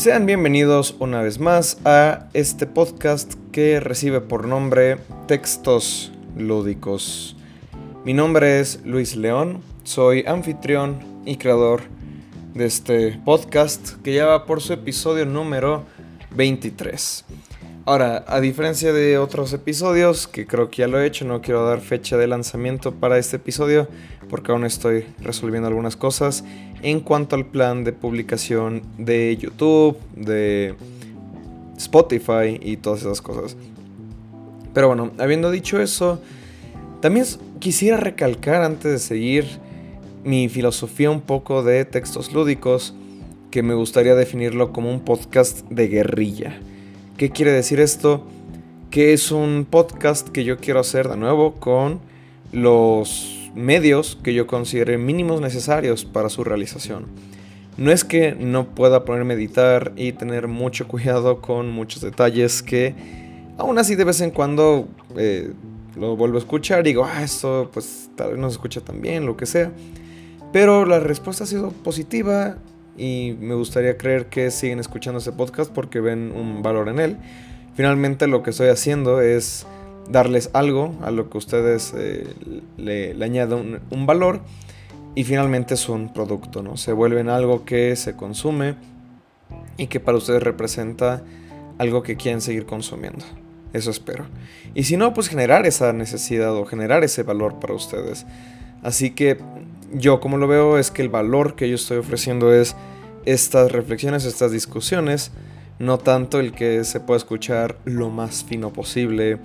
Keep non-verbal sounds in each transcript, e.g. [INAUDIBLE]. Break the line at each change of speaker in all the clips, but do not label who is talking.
Sean bienvenidos una vez más a este podcast que recibe por nombre Textos Lúdicos. Mi nombre es Luis León, soy anfitrión y creador de este podcast que ya va por su episodio número 23. Ahora, a diferencia de otros episodios, que creo que ya lo he hecho, no quiero dar fecha de lanzamiento para este episodio porque aún estoy resolviendo algunas cosas en cuanto al plan de publicación de YouTube, de Spotify y todas esas cosas. Pero bueno, habiendo dicho eso, también quisiera recalcar antes de seguir mi filosofía un poco de textos lúdicos, que me gustaría definirlo como un podcast de guerrilla. ¿Qué quiere decir esto? Que es un podcast que yo quiero hacer de nuevo con los medios que yo considere mínimos necesarios para su realización. No es que no pueda ponerme a editar y tener mucho [LAUGHS] cuidado con muchos detalles que aún así de vez en cuando eh, lo vuelvo a escuchar y digo, ah, esto pues tal vez no se escucha tan bien, lo que sea. Pero la respuesta ha sido positiva y me gustaría creer que siguen escuchando ese podcast porque ven un valor en él. Finalmente lo que estoy haciendo es darles algo a lo que ustedes eh, le, añaden un, valor y finalmente es un producto, ¿no? Se vuelven algo que se consume y que para ustedes representa algo que quieren seguir consumiendo. Eso espero. Y si no, pues generar esa necesidad o generar ese valor para ustedes. Así que yo como lo veo es que el valor que yo estoy ofreciendo es estas reflexiones, estas discusiones, no tanto el que se pueda escuchar lo más fino posible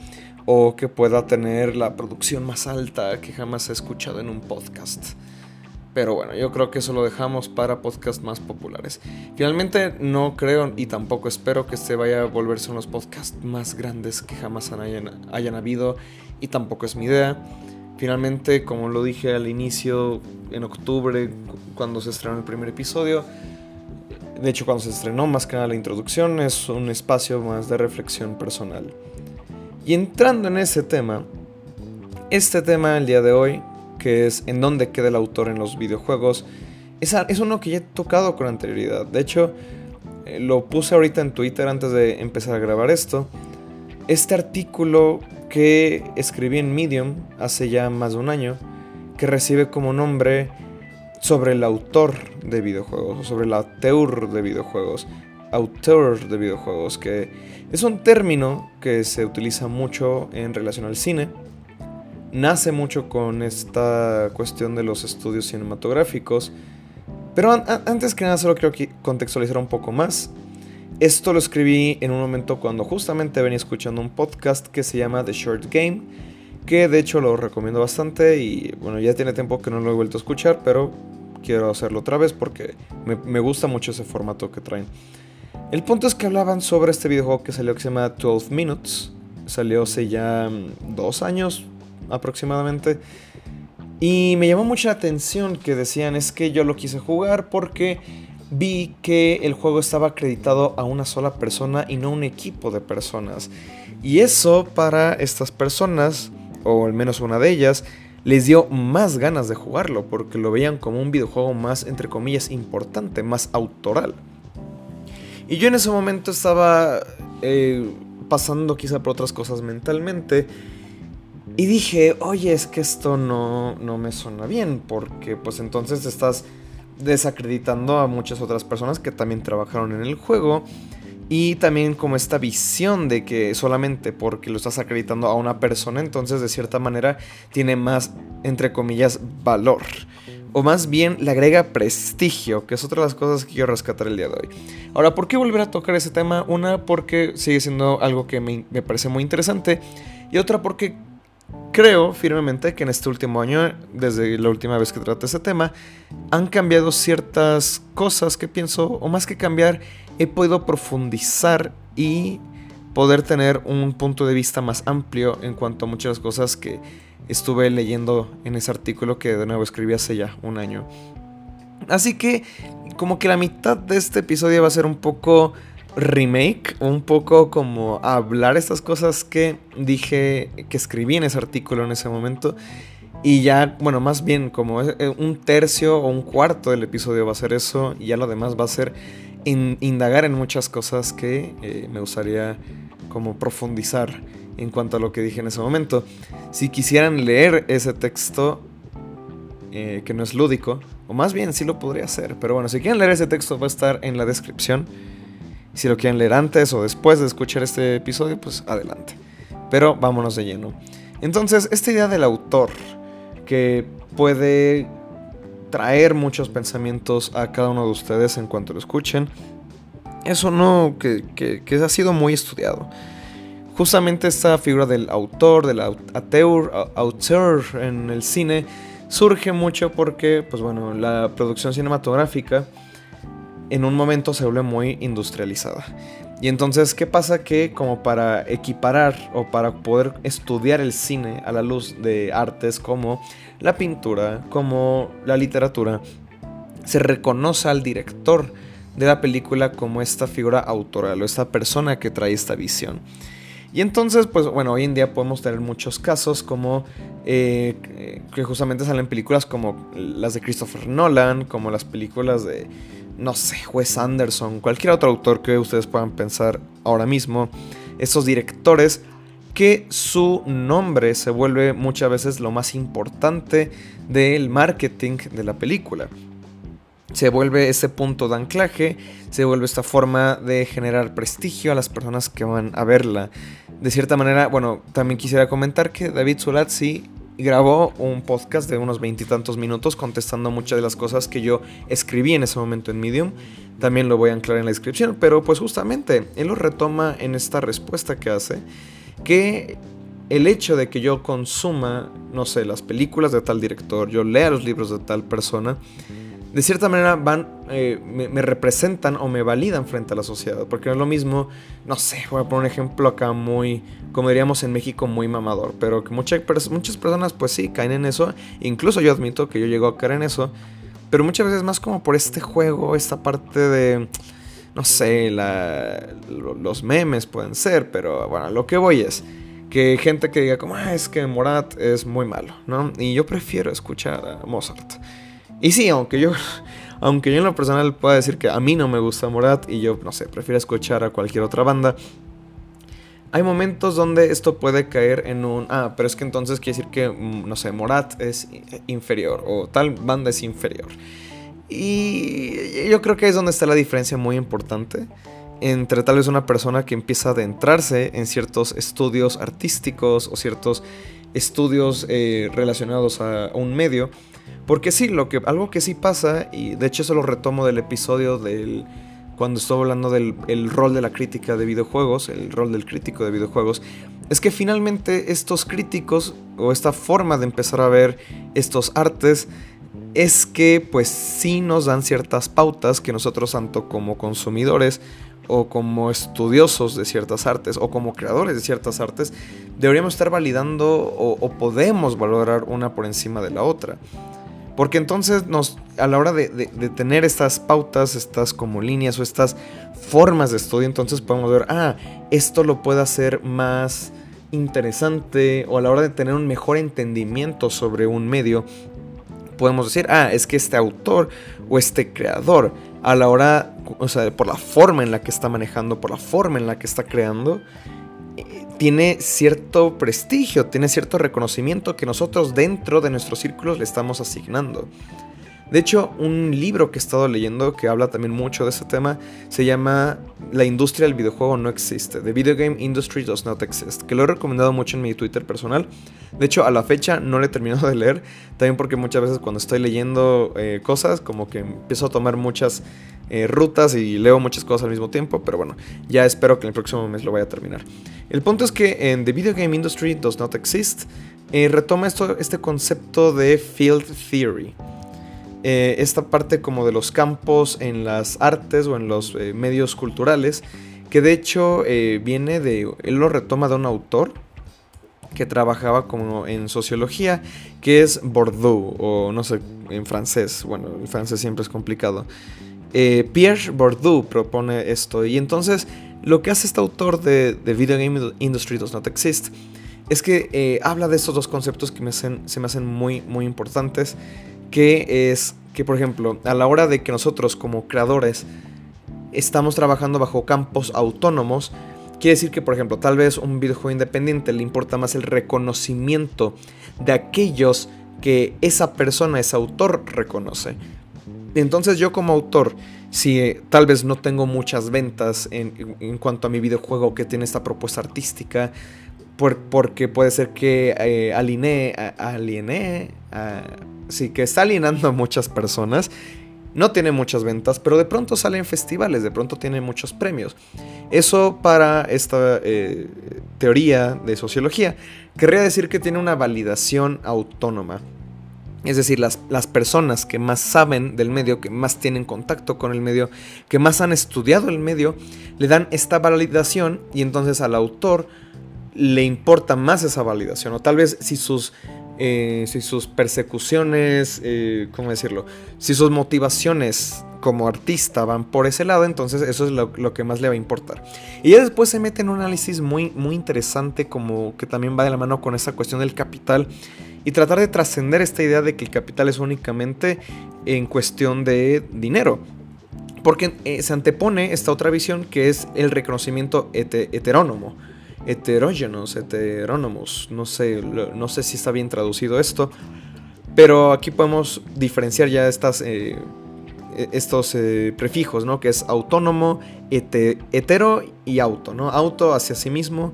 o que pueda tener la producción más alta que jamás he escuchado en un podcast. Pero bueno, yo creo que eso lo dejamos para podcasts más populares. Finalmente no creo y tampoco espero que este vaya a volverse uno de los podcasts más grandes que jamás hayan, hayan habido y tampoco es mi idea. Finalmente, como lo dije al inicio, en octubre, cuando se estrenó el primer episodio, de hecho cuando se estrenó más que nada la introducción, es un espacio más de reflexión personal. Y entrando en ese tema, este tema el día de hoy, que es en dónde queda el autor en los videojuegos, es, uno que ya he tocado con anterioridad. De hecho, eh, lo puse ahorita en Twitter antes de empezar a grabar esto. Este artículo que escribí en Medium hace ya más de un año, que recibe como nombre sobre el autor de videojuegos, o sobre el auteur de videojuegos, auteur de videojuegos, que es un término que se utiliza mucho en relación al cine. Nace mucho con esta cuestión de los estudios cinematográficos. Pero antes que nada solo quiero contextualizar un poco más. Esto lo escribí en un momento cuando justamente venía escuchando un podcast que se llama The Short Game, que de hecho lo recomiendo bastante y bueno, ya tiene tiempo que no lo he vuelto a escuchar, pero quiero hacerlo otra vez porque me gusta mucho ese formato que traen. El punto es que hablaban sobre este videojuego que salió que se llama 12 Minutes. Salió hace ya mm, dos años aproximadamente. Y me llamó mucha atención que decían es que yo lo quise jugar porque vi que el juego estaba acreditado a una sola persona y no un equipo de personas. Y eso para estas personas, o al menos una de ellas, les dio más ganas de jugarlo porque lo veían como un videojuego más, entre comillas, importante, más autoral. Y yo en ese momento estaba eh, pasando quizá por otras cosas mentalmente. Y dije, oye, es que esto no, no me suena bien, porque pues entonces estás desacreditando a muchas otras personas que también trabajaron en el juego. Y también como esta visión de que solamente porque lo estás acreditando a una persona, entonces de cierta manera tiene más, entre comillas, valor o más bien le agrega prestigio, que es otra de las cosas que quiero rescatar el día de hoy. Ahora, ¿por qué volver a tocar ese tema? Una, porque sigue siendo algo que me, parece muy interesante, y otra, porque creo firmemente que en este último año, desde la última vez que traté ese tema, han cambiado ciertas cosas que pienso, o más que cambiar, he podido profundizar y poder tener un punto de vista más amplio en cuanto a muchas cosas que estuve leyendo en ese artículo que de nuevo escribí hace ya un año. Así que como que la mitad de este episodio va a ser un poco remake, un poco como hablar estas cosas que dije, que escribí en ese artículo en ese momento. Y ya, bueno, más bien como un tercio o un cuarto del episodio va a ser eso y ya lo demás va a ser indagar en muchas cosas que eh, me gustaría como profundizar en cuanto a lo que dije en ese momento. Si quisieran leer ese texto, eh, que no es lúdico, o más bien sí lo podría hacer, pero bueno, si quieren leer ese texto va a estar en la descripción. Si lo quieren leer antes o después de escuchar este episodio, pues adelante. Pero vámonos de lleno. Entonces, esta idea del autor, que puede traer muchos pensamientos a cada uno de ustedes en cuanto lo escuchen, eso no, que, que ha sido muy estudiado justamente esta figura del autor, del auteur, en el cine, surge mucho porque, pues bueno, la producción cinematográfica en un momento se vuelve muy industrializada. Y entonces, ¿qué pasa? Que como para equiparar o para poder estudiar el cine a la luz de artes como la pintura, como la literatura, se reconoce al director de la película como esta figura autoral o esta persona que trae esta visión. Y entonces, pues bueno, hoy en día podemos tener muchos casos como eh, que justamente salen películas como las de Christopher Nolan, como las películas de, no sé, Wes Anderson, cualquier otro autor que ustedes puedan pensar ahora mismo, esos directores que su nombre se vuelve muchas veces lo más importante del marketing de la película se vuelve ese punto de anclaje, se vuelve esta forma de generar prestigio a las personas que van a verla. De cierta manera, bueno, también quisiera comentar que David Sulazzi grabó un podcast de unos veintitantos minutos contestando muchas de las cosas que yo escribí en ese momento en Medium. También lo voy a anclar en la descripción, pero pues justamente él lo retoma en esta respuesta que hace, que el hecho de que yo consuma, no sé, las películas de tal director, yo lea los libros de tal persona, de cierta manera van, eh, me, representan o me validan frente a la sociedad. Porque no es lo mismo, no sé, voy a poner un ejemplo acá muy, como diríamos en México, muy mamador. Pero que muchas, muchas personas pues sí caen en eso. Incluso yo admito que yo llego a caer en eso. Pero muchas veces más como por este juego, esta parte de, no sé, los memes pueden ser. Pero bueno, lo que voy es que gente que diga como, ah, es que Morat es muy malo, ¿no? Y yo prefiero escuchar a Mozart. Y sí, aunque yo, [LAUGHS] aunque yo en lo personal pueda decir que a mí no me gusta Morat y yo, no sé, prefiero escuchar a cualquier otra banda, hay momentos donde esto puede caer en un, ah, pero es que entonces quiere decir que, mm, no sé, Morat es inferior o tal banda es inferior. Y yo creo que es donde está la diferencia muy importante entre tal vez una persona que empieza a adentrarse en ciertos estudios artísticos o ciertos estudios eh, relacionados a un medio porque sí, lo que, algo que sí pasa, y de hecho eso lo retomo del episodio del... Cuando estuve hablando del rol de la crítica de videojuegos, el rol del crítico de videojuegos, es que finalmente estos críticos, o esta forma de empezar a ver estos artes, es que pues sí nos dan ciertas pautas que nosotros tanto como consumidores o como estudiosos de ciertas artes o como creadores de ciertas artes deberíamos estar validando o podemos valorar una por encima de la otra. Porque entonces nos, a la hora de, tener estas pautas, estas como líneas o estas formas de estudio, entonces podemos ver, ah, esto lo puede hacer más interesante o a la hora de tener un mejor entendimiento sobre un medio, podemos decir, ah, es que este autor o este creador, a la hora, o sea, por la forma en la que está manejando, por la forma en la que está creando, tiene cierto prestigio, tiene cierto reconocimiento que nosotros dentro de nuestros círculos le estamos asignando. De hecho, un libro que he estado leyendo que habla también mucho de ese tema se llama La industria del videojuego no existe. The Video Game Industry Does Not Exist. Que lo he recomendado mucho en mi Twitter personal. De hecho, a la fecha no lo he terminado de leer. También porque muchas veces cuando estoy leyendo eh, cosas, como que empiezo a tomar muchas eh, rutas y leo muchas cosas al mismo tiempo. Pero bueno, ya espero que en el próximo mes lo vaya a terminar. El punto es que en The Video Game Industry Does Not Exist eh, retoma esto, este concepto de Field Theory. Eh, esta parte como de los campos en las artes o en los eh, medios culturales, que de hecho eh, viene de, él lo retoma de un autor que trabajaba como en sociología, que es Bordeaux, o no sé, en francés, bueno, el francés siempre es complicado. Pierre Bourdieu propone esto, y entonces lo que hace este autor de, de Video Game Industry Does Not Exist es que habla de estos dos conceptos que me se me hacen muy, muy importantes que es que, por ejemplo, a la hora de que nosotros como creadores estamos trabajando bajo campos autónomos, quiere decir que, por ejemplo, tal vez un videojuego independiente le importa más el reconocimiento de aquellos que esa persona, ese autor reconoce. Entonces yo como autor, si eh, tal vez no tengo muchas ventas en, cuanto a mi videojuego que tiene esta propuesta artística, porque puede ser que eh, alinee, aliene, sí, que está alienando a muchas personas no tiene muchas ventas, pero de pronto sale en festivales, de pronto tiene muchos premios. Eso para esta eh, teoría de sociología querría decir que tiene una validación autónoma. Es decir, las, las, personas que más saben del medio, que más tienen contacto con el medio, que más han estudiado el medio, le dan esta validación y entonces al autor le importa más esa validación. O tal vez si sus eh, si sus persecuciones, eh, ¿cómo decirlo? Si sus motivaciones como artista van por ese lado, entonces eso es lo, que más le va a importar. Y ya después se mete en un análisis muy, muy interesante, como que también va de la mano con esa cuestión del capital y tratar de trascender esta idea de que el capital es únicamente en cuestión de dinero. Porque eh, se antepone esta otra visión que es el reconocimiento heterónomo heterógenos, heterónomos, no sé, no sé si está bien traducido esto, pero aquí podemos diferenciar ya estas, eh, e, estos eh, prefijos, ¿no? Que es autónomo, hetero y auto, ¿no? Auto hacia sí mismo,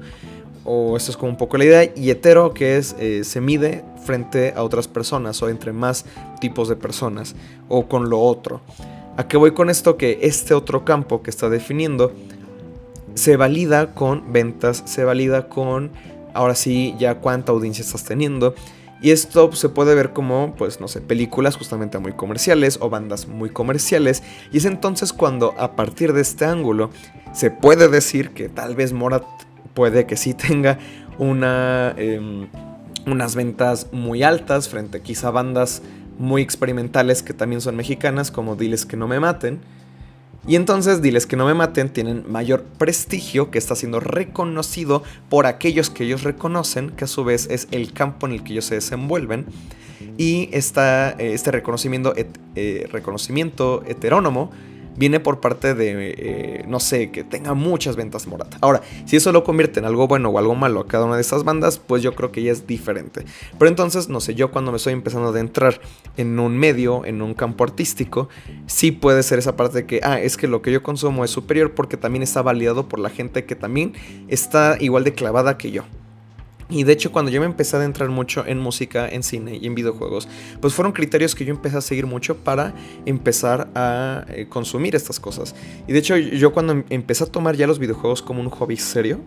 o esto es como un poco la idea, y hetero que es eh, se mide frente a otras personas o entre más tipos de personas, o con lo otro. ¿A qué voy con esto? Que este otro campo que está definiendo se valida con ventas, se valida con, ahora sí, ya cuánta audiencia estás teniendo. Y esto se puede ver como, pues, no sé, películas justamente muy comerciales o bandas muy comerciales. Y es entonces cuando a partir de este ángulo se puede decir que tal vez Morat puede que sí tenga una, em, unas ventas muy altas frente a quizá bandas muy experimentales que también son mexicanas, como Diles que no me maten y entonces diles que no me maten tienen mayor prestigio que está siendo reconocido por aquellos que ellos reconocen, que a su vez es el campo en el que ellos se desenvuelven. Y esta, eh, este reconocimiento, eh, reconocimiento heterónomo viene por parte de, eh, no sé, que tenga muchas ventas Morat. Ahora, si eso lo convierte en algo bueno o algo malo a cada una de estas bandas, pues yo creo que ya es diferente. Pero entonces, no sé, yo cuando me estoy empezando a adentrar en un medio, en un campo artístico, sí puede ser esa parte de que, ah, es que lo que yo consumo es superior porque también está validado por la gente que también está igual de clavada que yo. Y de hecho, cuando yo me empecé a adentrar mucho en música, en cine y en videojuegos, pues fueron criterios que yo empecé a seguir mucho para empezar a eh, consumir estas cosas. Y de hecho, yo cuando em-, empecé a tomar ya los videojuegos como un hobby serio,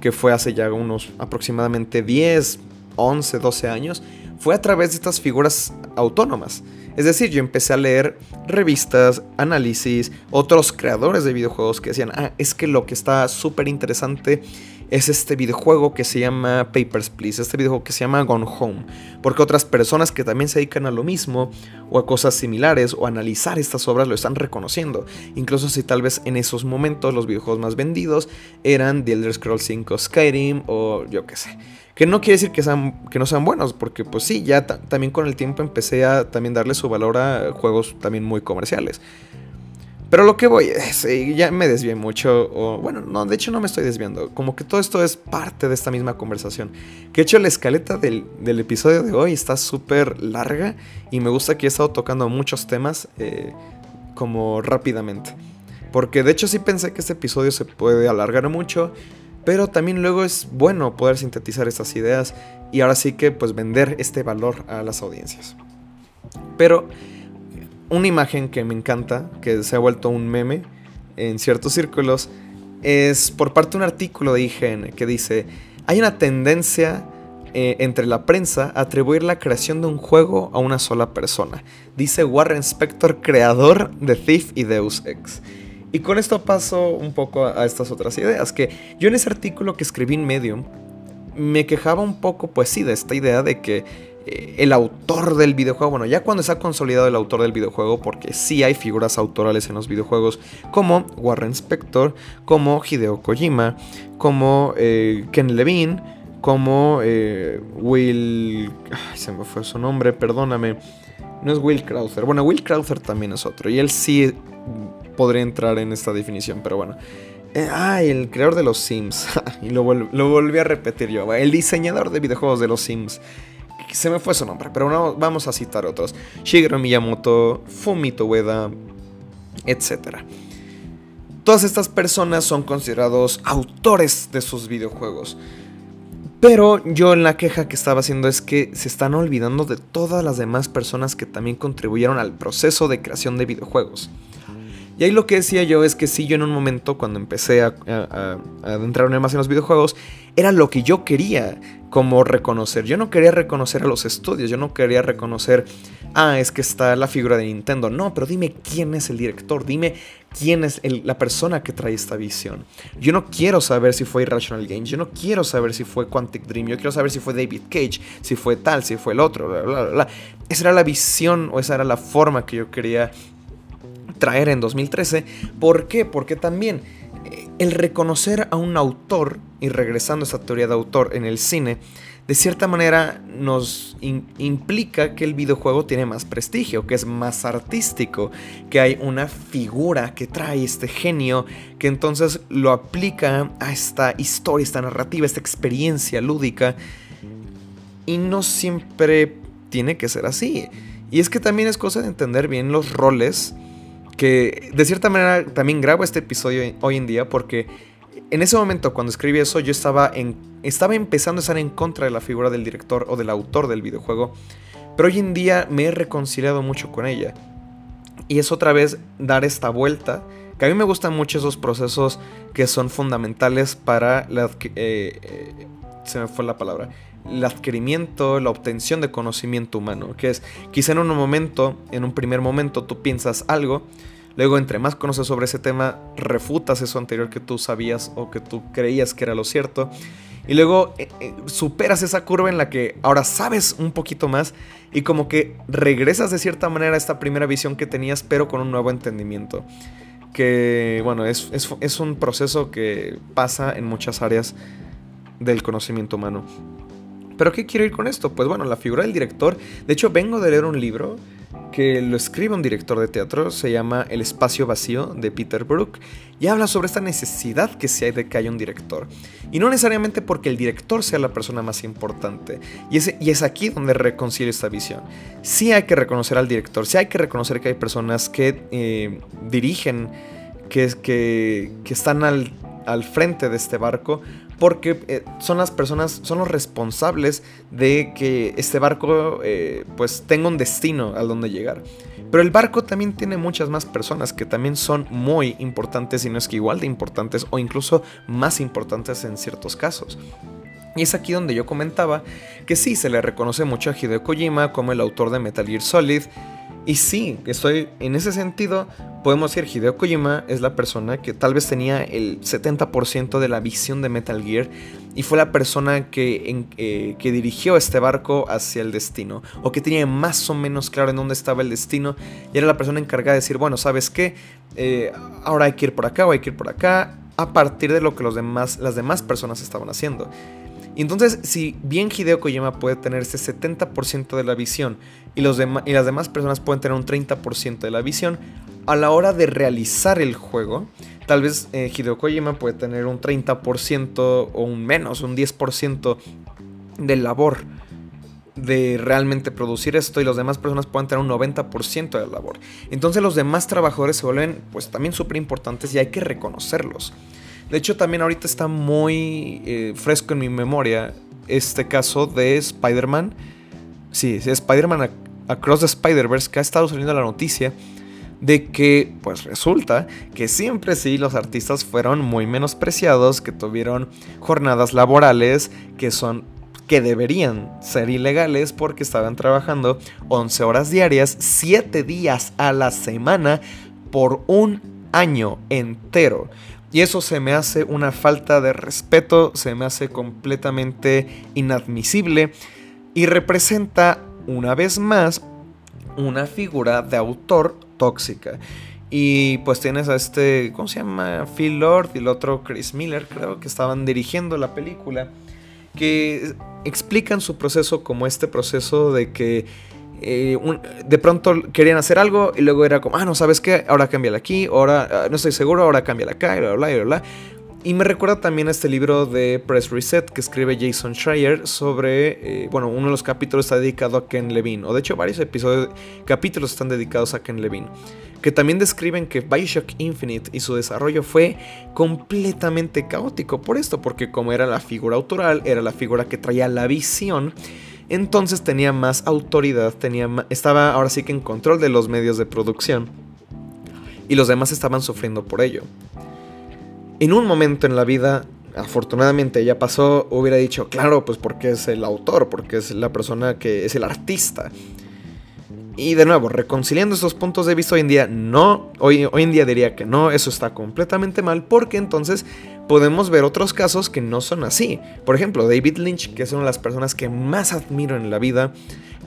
que fue hace ya unos aproximadamente 10, 11, 12 años, fue a través de estas figuras autónomas. Es decir, yo empecé a leer revistas, análisis, otros creadores de videojuegos que decían, ah, es que lo que está súper interesante es este videojuego que se llama Papers, Please, este videojuego que se llama Gone Home, porque otras personas que también se dedican a lo mismo o a cosas similares o a analizar estas obras lo están reconociendo, incluso si tal vez en esos momentos los videojuegos más vendidos eran The Elder Scrolls 5 Skyrim o yo qué sé. Que no quiere decir que, sean, que no sean buenos, porque pues sí, ya también con el tiempo empecé a también darle su valor a juegos también muy comerciales. Pero lo que voy es, eh, ya me desvié mucho, o bueno, no, de hecho no me estoy desviando, como que todo esto es parte de esta misma conversación. Que de hecho la escaleta del, episodio de hoy está súper larga y me gusta que he estado tocando muchos temas eh, como rápidamente. Porque de hecho sí pensé que este episodio se puede alargar mucho, pero también luego es bueno poder sintetizar estas ideas y ahora sí que pues vender este valor a las audiencias. Pero una imagen que me encanta, que se ha vuelto un meme en ciertos círculos, es por parte de un artículo de IGN que dice, hay una tendencia eh, entre la prensa a atribuir la creación de un juego a una sola persona, dice Warren Spector, creador de Thief y Deus Ex. Y con esto paso un poco a, a estas otras ideas, que yo en ese artículo que escribí en Medium, me quejaba un poco, pues sí, de esta idea de que el autor del videojuego, bueno, ya cuando se ha consolidado el autor del videojuego, porque sí hay figuras autorales en los videojuegos, como Warren Spector, como Hideo Kojima, como eh, Ken Levine, como eh, Will... se me fue su nombre, perdóname. No es Will Crowther. Bueno, Will Crowther también es otro. Y él sí podría entrar en esta definición, pero bueno. Ah, el creador de los Sims. [LAUGHS] y lo, lo, volví a repetir yo. El diseñador de videojuegos de los Sims. Se me fue su nombre, pero no, vamos a citar otros. Shigeru Miyamoto, Fumito Ueda, etc. Todas estas personas son considerados autores de sus videojuegos. Pero yo en la queja que estaba haciendo es que se están olvidando de todas las demás personas que también contribuyeron al proceso de creación de videojuegos. Y ahí lo que decía yo es que sí, yo en un momento cuando empecé a, adentrarme más en los videojuegos, era lo que yo quería como reconocer. Yo no quería reconocer a los estudios, yo no quería reconocer, ah, es que está la figura de Nintendo. No, pero dime quién es el director, dime quién es la persona que trae esta visión. Yo no quiero saber si fue Irrational Games, yo no quiero saber si fue Quantic Dream, yo quiero saber si fue David Cage, si fue tal, si fue el otro, bla, bla, bla. Esa era la visión o esa era la forma que yo quería traer en 2013. ¿Por qué? Porque también eh, el reconocer a un autor, y regresando a esa teoría de autor en el cine, de cierta manera nos implica que el videojuego tiene más prestigio, que es más artístico, que hay una figura que trae este genio, que entonces lo aplica a esta historia, esta narrativa, esta experiencia lúdica. Y no siempre tiene que ser así. Y es que también es cosa de entender bien los roles que de cierta manera también grabo este episodio hoy en día porque en ese momento cuando escribí eso yo estaba, en, estaba empezando a estar en contra de la figura del director o del autor del videojuego, pero hoy en día me he reconciliado mucho con ella. Y es otra vez dar esta vuelta, que a mí me gustan mucho esos procesos que son fundamentales para la... Eh, eh, se me fue la palabra el adquirimiento, la obtención de conocimiento humano, que es quizá en un momento, en un primer momento tú piensas algo, luego entre más conoces sobre ese tema, refutas eso anterior que tú sabías o que tú creías que era lo cierto, y luego eh, eh, superas esa curva en la que ahora sabes un poquito más y como que regresas de cierta manera a esta primera visión que tenías, pero con un nuevo entendimiento. Que bueno, es, es un proceso que pasa en muchas áreas del conocimiento humano. ¿Pero qué quiero ir con esto? Pues bueno, la figura del director. De hecho, vengo de leer un libro que lo escribe un director de teatro, se llama El espacio vacío de Peter Brook, y habla sobre esta necesidad que se hay de que haya un director. Y no necesariamente porque el director sea la persona más importante, y es, y es aquí donde reconcilia esta visión. Sí hay que reconocer al director, sí hay que reconocer que hay personas que eh, dirigen, que, que, que están al, al frente de este barco, porque eh, son las personas, son los responsables de que este barco eh, pues tenga un destino al donde llegar. Pero el barco también tiene muchas más personas que también son muy importantes y no es que igual de importantes o incluso más importantes en ciertos casos. Y es aquí donde yo comentaba que sí, se le reconoce mucho a Hideo Kojima como el autor de Metal Gear Solid, y sí, estoy en ese sentido, podemos decir Hideo Kojima es la persona que tal vez tenía el 70% de la visión de Metal Gear y fue la persona que, eh, que dirigió este barco hacia el destino o que tenía más o menos claro en dónde estaba el destino y era la persona encargada de decir, bueno, ¿sabes qué? Eh, ahora hay que ir por acá o hay que ir por acá a partir de lo que los demás, las demás personas estaban haciendo. Y entonces, si bien Hideo Kojima puede tener ese 70% de la visión y, las demás personas pueden tener un 30% de la visión, a la hora de realizar el juego, tal vez eh, Hideo Kojima puede tener un 30% o un menos, un 10% de labor de realmente producir esto y las demás personas pueden tener un 90% de labor. Entonces los demás trabajadores se vuelven pues también súper importantes y hay que reconocerlos. De hecho, también ahorita está muy eh, fresco en mi memoria este caso de Spider-Man. Sí, Spider-Man Across the Spider-Verse, que ha estado saliendo la noticia de que, pues resulta que siempre sí los artistas fueron muy menospreciados, que tuvieron jornadas laborales que son que deberían ser ilegales porque estaban trabajando 11 horas diarias, 7 días a la semana por un año entero. Y eso se me hace una falta de respeto, se me hace completamente inadmisible y representa una vez más una figura de autor tóxica. Y pues tienes a este, ¿cómo se llama? Phil Lord y el otro Chris Miller, creo que estaban dirigiendo la película, que explican su proceso como este proceso de que eh, de pronto querían hacer algo y luego era como, ah, no sabes qué, ahora cámbiala aquí, ahora ah, no estoy seguro, ahora cámbiala acá, y bla, bla, bla, bla. Y me recuerda también a este libro de Press Reset que escribe Jason Schreier sobre, eh, bueno, uno de los capítulos está dedicado a Ken Levine, o de hecho varios episodios, capítulos están dedicados a Ken Levine, que también describen que Bioshock Infinite y su desarrollo fue completamente caótico por esto, porque como era la figura autoral, era la figura que traía la visión, entonces tenía más autoridad, tenía estaba ahora sí que en control de los medios de producción, y los demás estaban sufriendo por ello en un momento en la vida, afortunadamente ya pasó, hubiera dicho, claro, pues porque es el autor, porque es la persona que es el artista. Y de nuevo, reconciliando esos puntos de vista hoy en día, no, hoy, hoy en día diría que no, eso está completamente mal, porque entonces podemos ver otros casos que no son así. Por ejemplo, David Lynch, que es una de las personas que más admiro en la vida,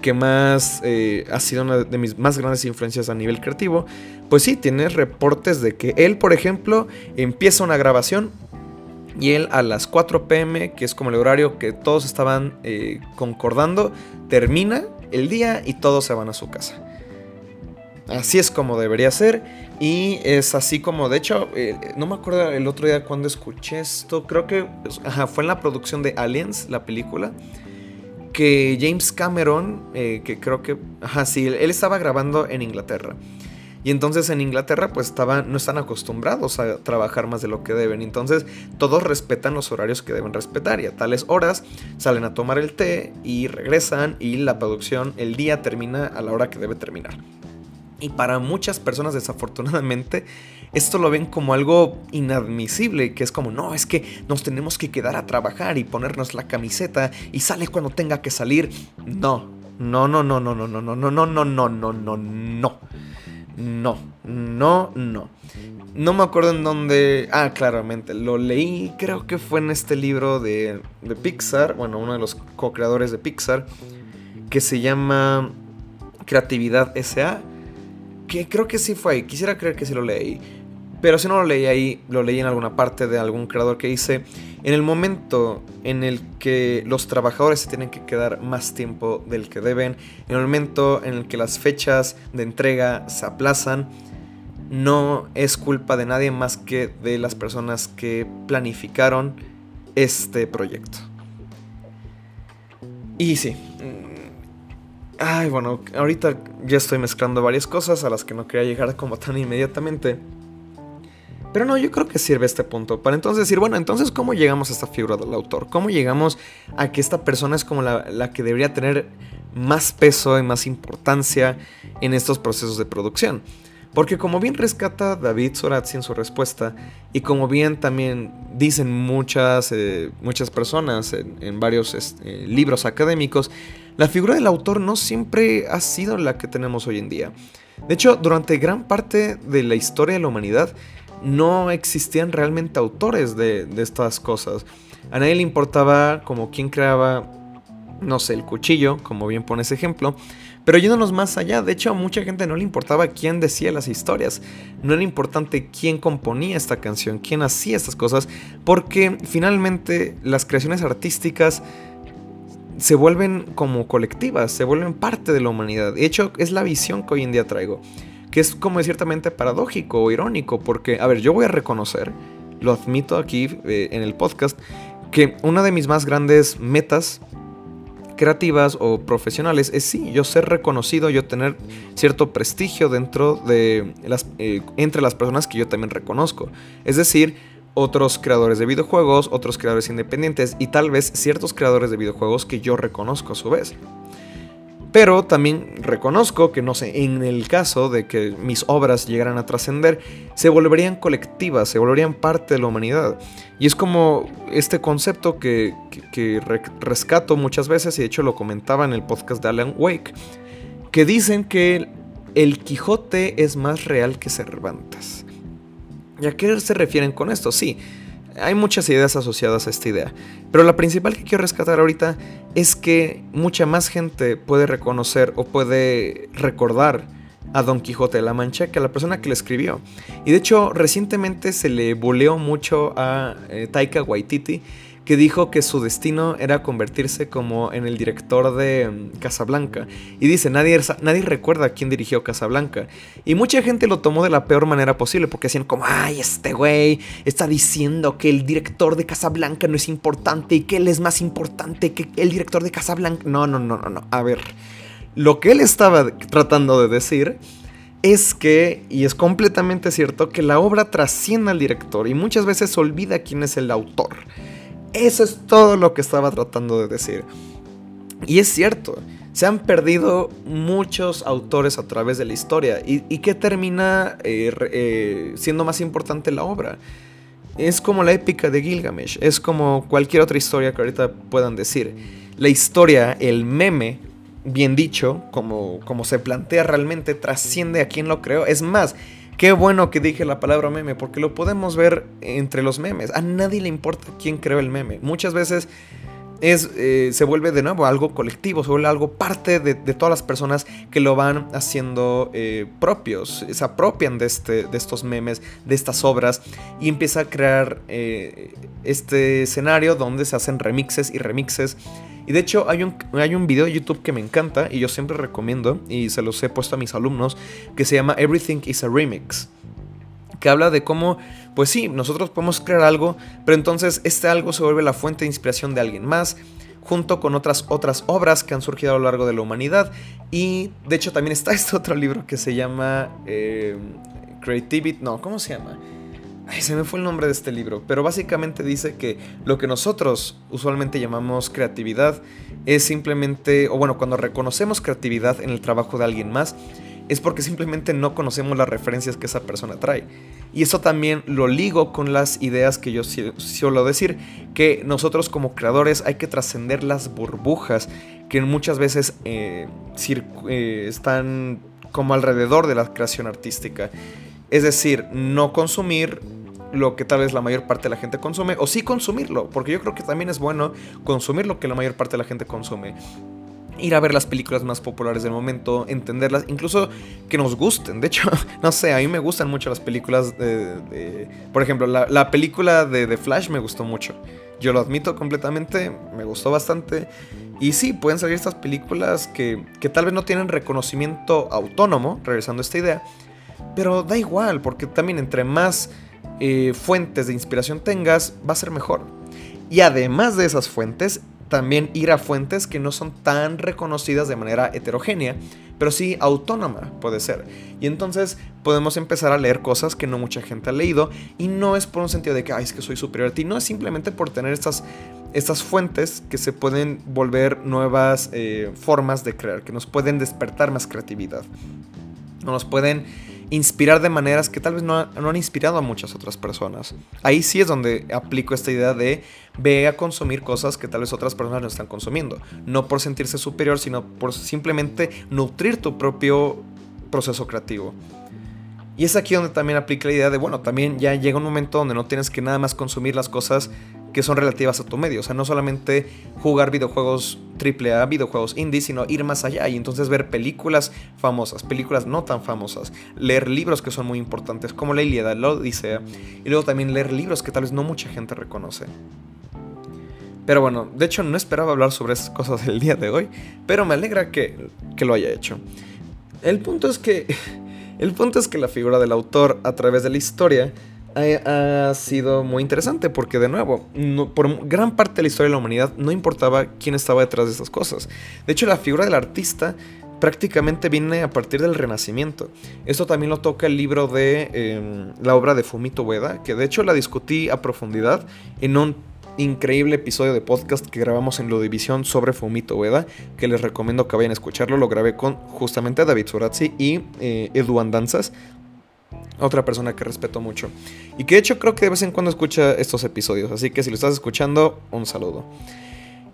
que más eh, ha sido una de mis más grandes influencias a nivel creativo, pues sí, tiene reportes de que él, por ejemplo, empieza una grabación y él a las 4 pm, que es como el horario que todos estaban eh, concordando, termina el día y todos se van a su casa. Así es como debería ser. Y es así como, de hecho, eh, no me acuerdo el otro día cuando escuché esto. Creo que fue en la producción de Aliens, la película que James Cameron, eh, que creo que, ajá, sí, él estaba grabando en Inglaterra. Y entonces en Inglaterra pues estaban, no están acostumbrados a trabajar más de lo que deben. Entonces todos respetan los horarios que deben respetar y a tales horas salen a tomar el té y regresan y la producción, el día termina a la hora que debe terminar. Y para muchas personas desafortunadamente esto lo ven como algo inadmisible, que es como, no, es que nos tenemos que quedar a trabajar y ponernos la camiseta y sale cuando tenga que salir. No, no, no, no, no, no, no, no, no, no, no, no, no, no, no. No, no, no. No me acuerdo en dónde. Ah, claramente. Lo leí, creo que fue en este libro de, de Pixar. Bueno, uno de los co-creadores de Pixar. Que se llama Creatividad SA. Que creo que sí fue ahí. Quisiera creer que sí lo leí. Pero si no lo leí ahí, lo leí en alguna parte de algún creador que dice, en el momento en el que los trabajadores se tienen que quedar más tiempo del que deben, en el momento en el que las fechas de entrega se aplazan, no es culpa de nadie más que de las personas que planificaron este proyecto. Y sí. Ay, bueno, ahorita ya estoy mezclando varias cosas a las que no quería llegar como tan inmediatamente. Pero no, yo creo que sirve este punto para entonces decir, bueno, entonces ¿cómo llegamos a esta figura del autor? ¿Cómo llegamos a que esta persona es como la, que debería tener más peso y más importancia en estos procesos de producción? Porque como bien rescata David Sorazzi en su respuesta, y como bien también dicen muchas, eh, muchas personas en, varios este, libros académicos, la figura del autor no siempre ha sido la que tenemos hoy en día. De hecho, durante gran parte de la historia de la humanidad, no existían realmente autores de, estas cosas. A nadie le importaba como quién creaba, no sé, el cuchillo, como bien pone ese ejemplo. Pero yéndonos más allá, de hecho a mucha gente no le importaba quién decía las historias, no era importante quién componía esta canción, quién hacía estas cosas, porque finalmente las creaciones artísticas se vuelven como colectivas, se vuelven parte de la humanidad. De hecho, es la visión que hoy en día traigo que es como ciertamente paradójico o irónico, porque, a ver, yo voy a reconocer, lo admito aquí eh, en el podcast, que una de mis más grandes metas creativas o profesionales es sí, yo ser reconocido, yo tener cierto prestigio dentro de las, eh, entre las personas que yo también reconozco. Es decir, otros creadores de videojuegos, otros creadores independientes y tal vez ciertos creadores de videojuegos que yo reconozco a su vez. Pero también reconozco que, no sé, en el caso de que mis obras llegaran a trascender, se volverían colectivas, se volverían parte de la humanidad. Y es como este concepto que, rescato muchas veces, y de hecho lo comentaba en el podcast de Alan Wake, que dicen que el Quijote es más real que Cervantes. ¿Y a qué se refieren con esto? Sí, hay muchas ideas asociadas a esta idea, pero la principal que quiero rescatar ahorita es que mucha más gente puede reconocer o puede recordar a Don Quijote de la Mancha que a la persona que le escribió. Y de hecho, recientemente se le boleó mucho a eh, Taika Waititi, que dijo que su destino era convertirse como en el director de mm, Casablanca. Y dice, nadie, nadie recuerda quién dirigió Casablanca. Y mucha gente lo tomó de la peor manera posible, porque decían como, ay, este güey está diciendo que el director de Casablanca no es importante y que él es más importante que el director de Casablanca. No, no, no, no, no. A ver, lo que él estaba tratando de decir es que, y es completamente cierto, que la obra trasciende al director y muchas veces olvida quién es el autor. Eso es todo lo que estaba tratando de decir. Y es cierto, se han perdido muchos autores a través de la historia y, que termina eh, eh, siendo más importante la obra. Es como la épica de Gilgamesh, es como cualquier otra historia que ahorita puedan decir. La historia, el meme, bien dicho, como, como se plantea realmente, trasciende a quien lo creó. Es más, qué bueno que dije la palabra meme, porque lo podemos ver entre los memes. A nadie le importa quién creó el meme. Muchas veces es, eh, se vuelve de nuevo algo colectivo, se vuelve algo parte de, todas las personas que lo van haciendo eh, propios, se apropian de, este, de estos memes, de estas obras y empieza a crear eh, este escenario donde se hacen remixes y remixes y de hecho hay un, hay un video de YouTube que me encanta y yo siempre recomiendo y se los he puesto a mis alumnos que se llama Everything is a Remix. Que habla de cómo, pues sí, nosotros podemos crear algo, pero entonces este algo se vuelve la fuente de inspiración de alguien más junto con otras, otras obras que han surgido a lo largo de la humanidad. Y de hecho también está [LAUGHS] este otro libro que se llama eh, Creativity, no, ¿cómo se llama? Ay, se me fue el nombre de este libro, pero básicamente dice que lo que nosotros usualmente llamamos creatividad es simplemente, o bueno, cuando reconocemos creatividad en el trabajo de alguien más, es porque simplemente no conocemos las referencias que esa persona trae. Y eso también lo ligo con las ideas que yo suelo decir, que nosotros como creadores hay que trascender las burbujas que muchas veces eh, eh, están como alrededor de la creación artística. Es decir, no consumir lo que tal vez la mayor parte de la gente consume, o sí consumirlo, porque yo creo que también es bueno consumir lo que la mayor parte de la gente consume. Ir a ver las películas más populares del momento, entenderlas, incluso que nos gusten. De hecho, [LAUGHS] no sé, a mí me gustan mucho las películas de... por ejemplo, la, película de The Flash me gustó mucho. Yo lo admito completamente, me gustó bastante. Y sí, pueden salir estas películas que, que tal vez no tienen reconocimiento autónomo, regresando a esta idea, pero da igual, porque también entre más eh, fuentes de inspiración tengas, va a ser mejor. Y además de esas fuentes, también ir a fuentes que no son tan reconocidas de manera heterogénea, pero sí autónoma puede ser. Y entonces podemos empezar a leer cosas que no mucha gente ha leído y no es por un sentido de que, ay, es que soy superior a ti, no es simplemente por tener estas, estas fuentes que se pueden volver nuevas eh, formas de crear, que nos pueden despertar más creatividad, nos pueden inspirar de maneras que tal vez no, han inspirado a muchas otras personas. Ahí sí es donde aplico esta idea de ve a consumir cosas que tal vez otras personas no están consumiendo. No por sentirse superior, sino por simplemente nutrir tu propio proceso creativo. Y es aquí donde también aplica la idea de, bueno, también ya llega un momento donde no tienes que nada más consumir las cosas que son relativas a tu medio. O sea, no solamente jugar videojuegos AAA, videojuegos indie, sino ir más allá y entonces ver películas famosas, películas no tan famosas, leer libros que son muy importantes, como la Ilíada, la Odisea, y luego también leer libros que tal vez no mucha gente reconoce. Pero bueno, de hecho no esperaba hablar sobre esas cosas el día de hoy, pero me alegra que, que lo haya hecho. El punto es que... [LAUGHS] El punto es que la figura del autor a través de la historia ha, sido muy interesante porque de nuevo, por gran parte de la historia de la humanidad no importaba quién estaba detrás de esas cosas. De hecho, la figura del artista prácticamente viene a partir del Renacimiento. Esto también lo toca el libro de em, la obra de Fumito Ueda, que de hecho la discutí a profundidad en un increíble episodio de podcast que grabamos en la división sobre Fumito Ueda, que les recomiendo que vayan a escucharlo. Lo grabé con justamente David Surazzi y eh, Edu Andanzas, otra persona que respeto mucho. Y que de hecho creo que de vez en cuando escucha estos episodios. Así que si lo estás escuchando, un saludo.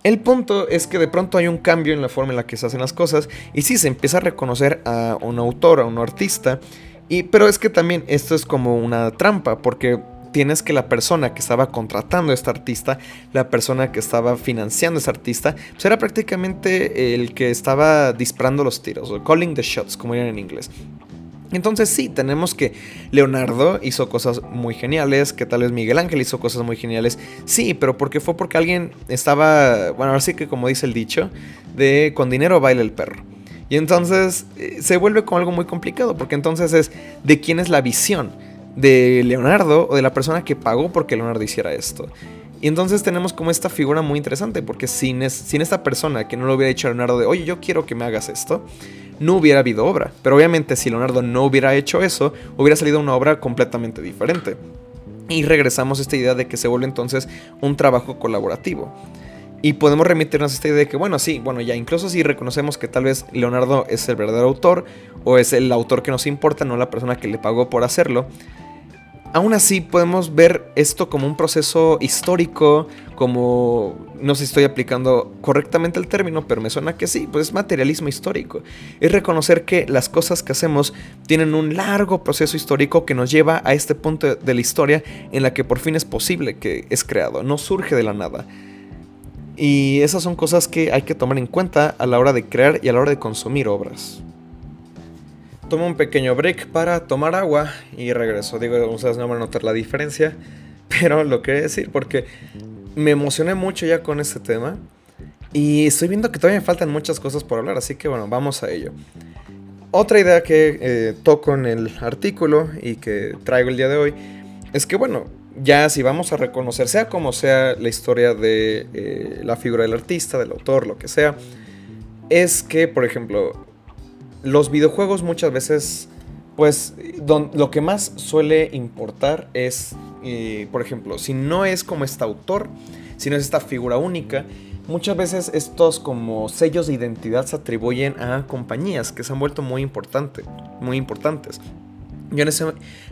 El punto es que de pronto hay un cambio en la forma en la que se hacen las cosas. Y sí, se empieza a reconocer a un autor, a un artista. Y, pero es que también esto es como una trampa. Porque tienes que la persona que estaba contratando a este artista, la persona que estaba financiando a este artista, pues era prácticamente el que estaba disparando los tiros, o calling the shots, como dirían en inglés. Entonces sí, tenemos que Leonardo hizo cosas muy geniales, que tal vez Miguel Ángel hizo cosas muy geniales. Sí, pero porque fue porque alguien estaba, bueno, ahora sí que como dice el dicho, de con dinero baila el perro. Y entonces eh, se vuelve como algo muy complicado, porque entonces es de quién es la visión, de Leonardo o de la persona que pagó porque Leonardo hiciera esto. Y entonces tenemos como esta figura muy interesante, porque sin, sin esta persona que no lo hubiera dicho a Leonardo de, oye, yo quiero que me hagas esto, no hubiera habido obra. Pero obviamente si Leonardo no hubiera hecho eso, hubiera salido una obra completamente diferente. Y regresamos a esta idea de que se vuelve entonces un trabajo colaborativo. Y podemos remitirnos a esta idea de que, bueno, sí, bueno, ya incluso si reconocemos que tal vez Leonardo es el verdadero autor, o es el autor que nos importa, no la persona que le pagó por hacerlo, aún así podemos ver esto como un proceso histórico, como no sé estoy aplicando correctamente el término, pero me suena que sí, pues es materialismo histórico. Es reconocer que las cosas que hacemos tienen un largo proceso histórico que nos lleva a este punto de la historia en la que por fin es posible que es creado, no surge de la nada. Y esas son cosas que hay que tomar en cuenta a la hora de crear y a la hora de consumir obras. Tomo un pequeño break para tomar agua y regreso. Digo, ustedes no van a notar la diferencia, [LAUGHS] pero lo quería decir porque me emocioné mucho ya con este tema y estoy viendo que todavía me faltan muchas cosas por hablar, así que bueno, vamos a ello. Otra idea que eh, toco en el artículo y que traigo el día de hoy es que bueno, ya si vamos a reconocer, sea como sea la historia de eh, la figura del artista, del autor, lo que sea, es que, por ejemplo, los videojuegos muchas veces, pues lo que más suele importar es, eh, por ejemplo, si no es como este autor, si no es esta figura única, muchas veces estos como sellos de identidad se atribuyen a compañías que se han vuelto muy, importante, muy importantes. Yo en ese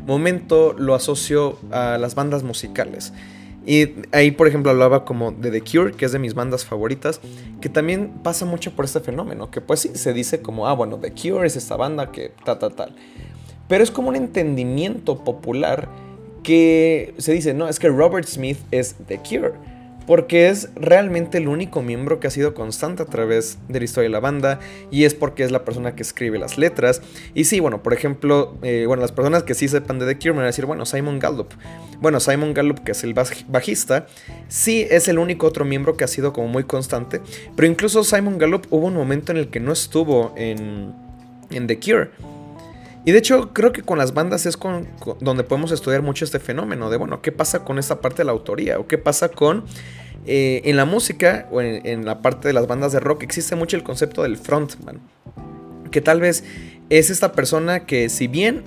momento lo asocio a las bandas musicales. Y ahí, por ejemplo, hablaba como de The Cure, que es de mis bandas favoritas, que también pasa mucho por este fenómeno, que pues sí, se dice como, ah, bueno, The Cure es esta banda que ta, ta, tal. Pero es como un entendimiento popular que se dice, no, es que Robert Smith es The Cure porque es realmente el único miembro que ha sido constante a través de la historia de la banda y es porque es la persona que escribe las letras. Y sí, bueno, por ejemplo, eh, bueno, las personas que sí sepan de The Cure me van a decir, bueno, Simon Gallup. Bueno, Simon Gallup, que es el bajista, sí es el único otro miembro que ha sido como muy constante, pero incluso Simon Gallup hubo un momento en el que no estuvo en, en The Cure. Y de hecho creo que con las bandas es con, donde podemos estudiar mucho este fenómeno de, bueno, ¿qué pasa con esta parte de la autoría? ¿O qué pasa con... Eh, en la música o en, en, la parte de las bandas de rock existe mucho el concepto del frontman. Que tal vez es esta persona que si bien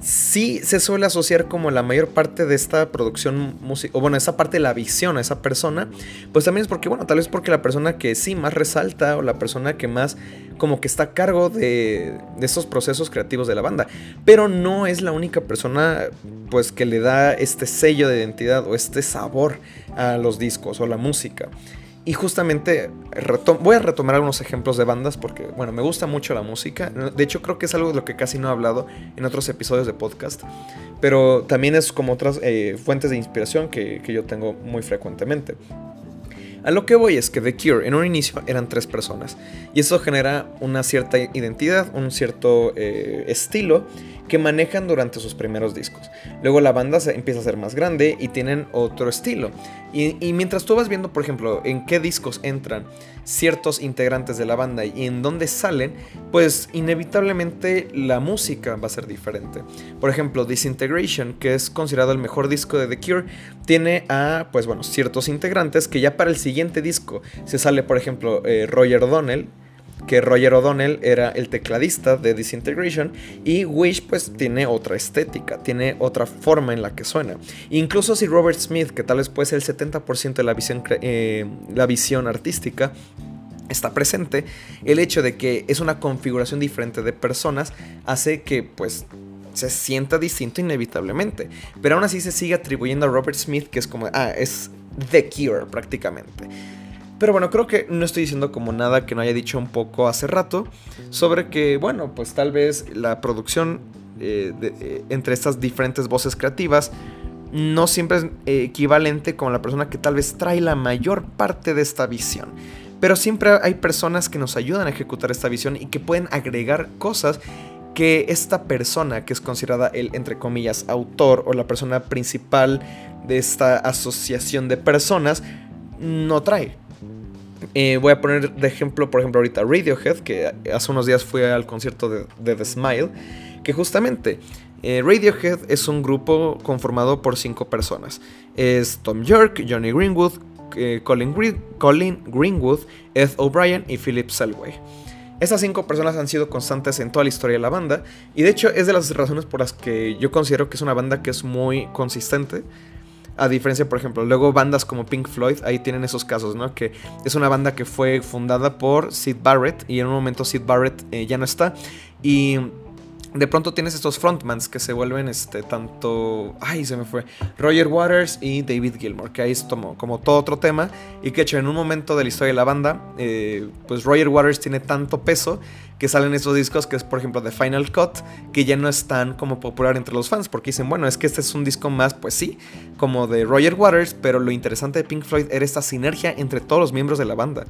sí se suele asociar como la mayor parte de esta producción musical, o bueno, esa parte de la visión a esa persona, pues también es porque, bueno, tal vez porque la persona que sí más resalta o la persona que más como que está a cargo de, de estos procesos creativos de la banda, pero no es la única persona pues que le da este sello de identidad o este sabor a los discos o la música. Y justamente voy a retomar algunos ejemplos de bandas porque, bueno, me gusta mucho la música. De hecho, creo que es algo de lo que casi no he hablado en otros episodios de podcast. Pero también es como otras eh, fuentes de inspiración que, que yo tengo muy frecuentemente. A lo que voy es que The Cure en un inicio eran tres personas y eso genera una cierta identidad, un cierto eh, estilo que manejan durante sus primeros discos. Luego la banda se empieza a ser más grande y tienen otro estilo. Y, mientras tú vas viendo, por ejemplo, en qué discos entran ciertos integrantes de la banda y en dónde salen, pues inevitablemente la música va a ser diferente. Por ejemplo, Disintegration, que es considerado el mejor disco de The Cure, tiene a, pues bueno, ciertos integrantes que ya para el siguiente disco se sale, por ejemplo, eh, Roger Donnell, que Roger O'Donnell era el tecladista de Disintegration y Wish pues tiene otra estética, tiene otra forma en la que suena. Incluso si Robert Smith, que tal vez puede ser el 70% de la visión, eh, la visión artística, está presente, el hecho de que es una configuración diferente de personas hace que pues se sienta distinto inevitablemente. Pero aún así se sigue atribuyendo a Robert Smith que es como, ah, es The Cure prácticamente. Pero bueno, creo que no estoy diciendo como nada que no haya dicho un poco hace rato sobre que, bueno, pues tal vez la producción eh, eh, entre estas diferentes voces creativas no siempre es equivalente con la persona que tal vez trae la mayor parte de esta visión. Pero siempre hay personas que nos ayudan a ejecutar esta visión y que pueden agregar cosas que esta persona que es considerada el, entre comillas, autor o la persona principal de esta asociación de personas, no trae. Eh, voy a poner de ejemplo, por ejemplo, ahorita Radiohead, que hace unos días fue al concierto de, The Smile, que justamente eh, Radiohead es un grupo conformado por cinco personas. Es Tom York, Johnny Greenwood, eh, Colin, Greenwood, Ed O'Brien y Philip Selway. Estas cinco personas han sido constantes en toda la historia de la banda y de hecho es de las razones por las que yo considero que es una banda que es muy consistente. A diferencia, por ejemplo, luego bandas como Pink Floyd, ahí tienen esos casos, ¿no? Que es una banda que fue fundada por Sid Barrett y en un momento Sid Barrett eh, ya no está. Y de pronto tienes estos frontmans que se vuelven este tanto ay se me fue Roger Waters y David Gilmour que ahí es como, como todo otro tema y que hecho en un momento de la historia de la banda eh, pues Roger Waters tiene tanto peso que salen estos discos que es por ejemplo The Final Cut que ya no es tan como popular entre los fans porque dicen bueno es que este es un disco más pues sí como de Roger Waters pero lo interesante de Pink Floyd era esta sinergia entre todos los miembros de la banda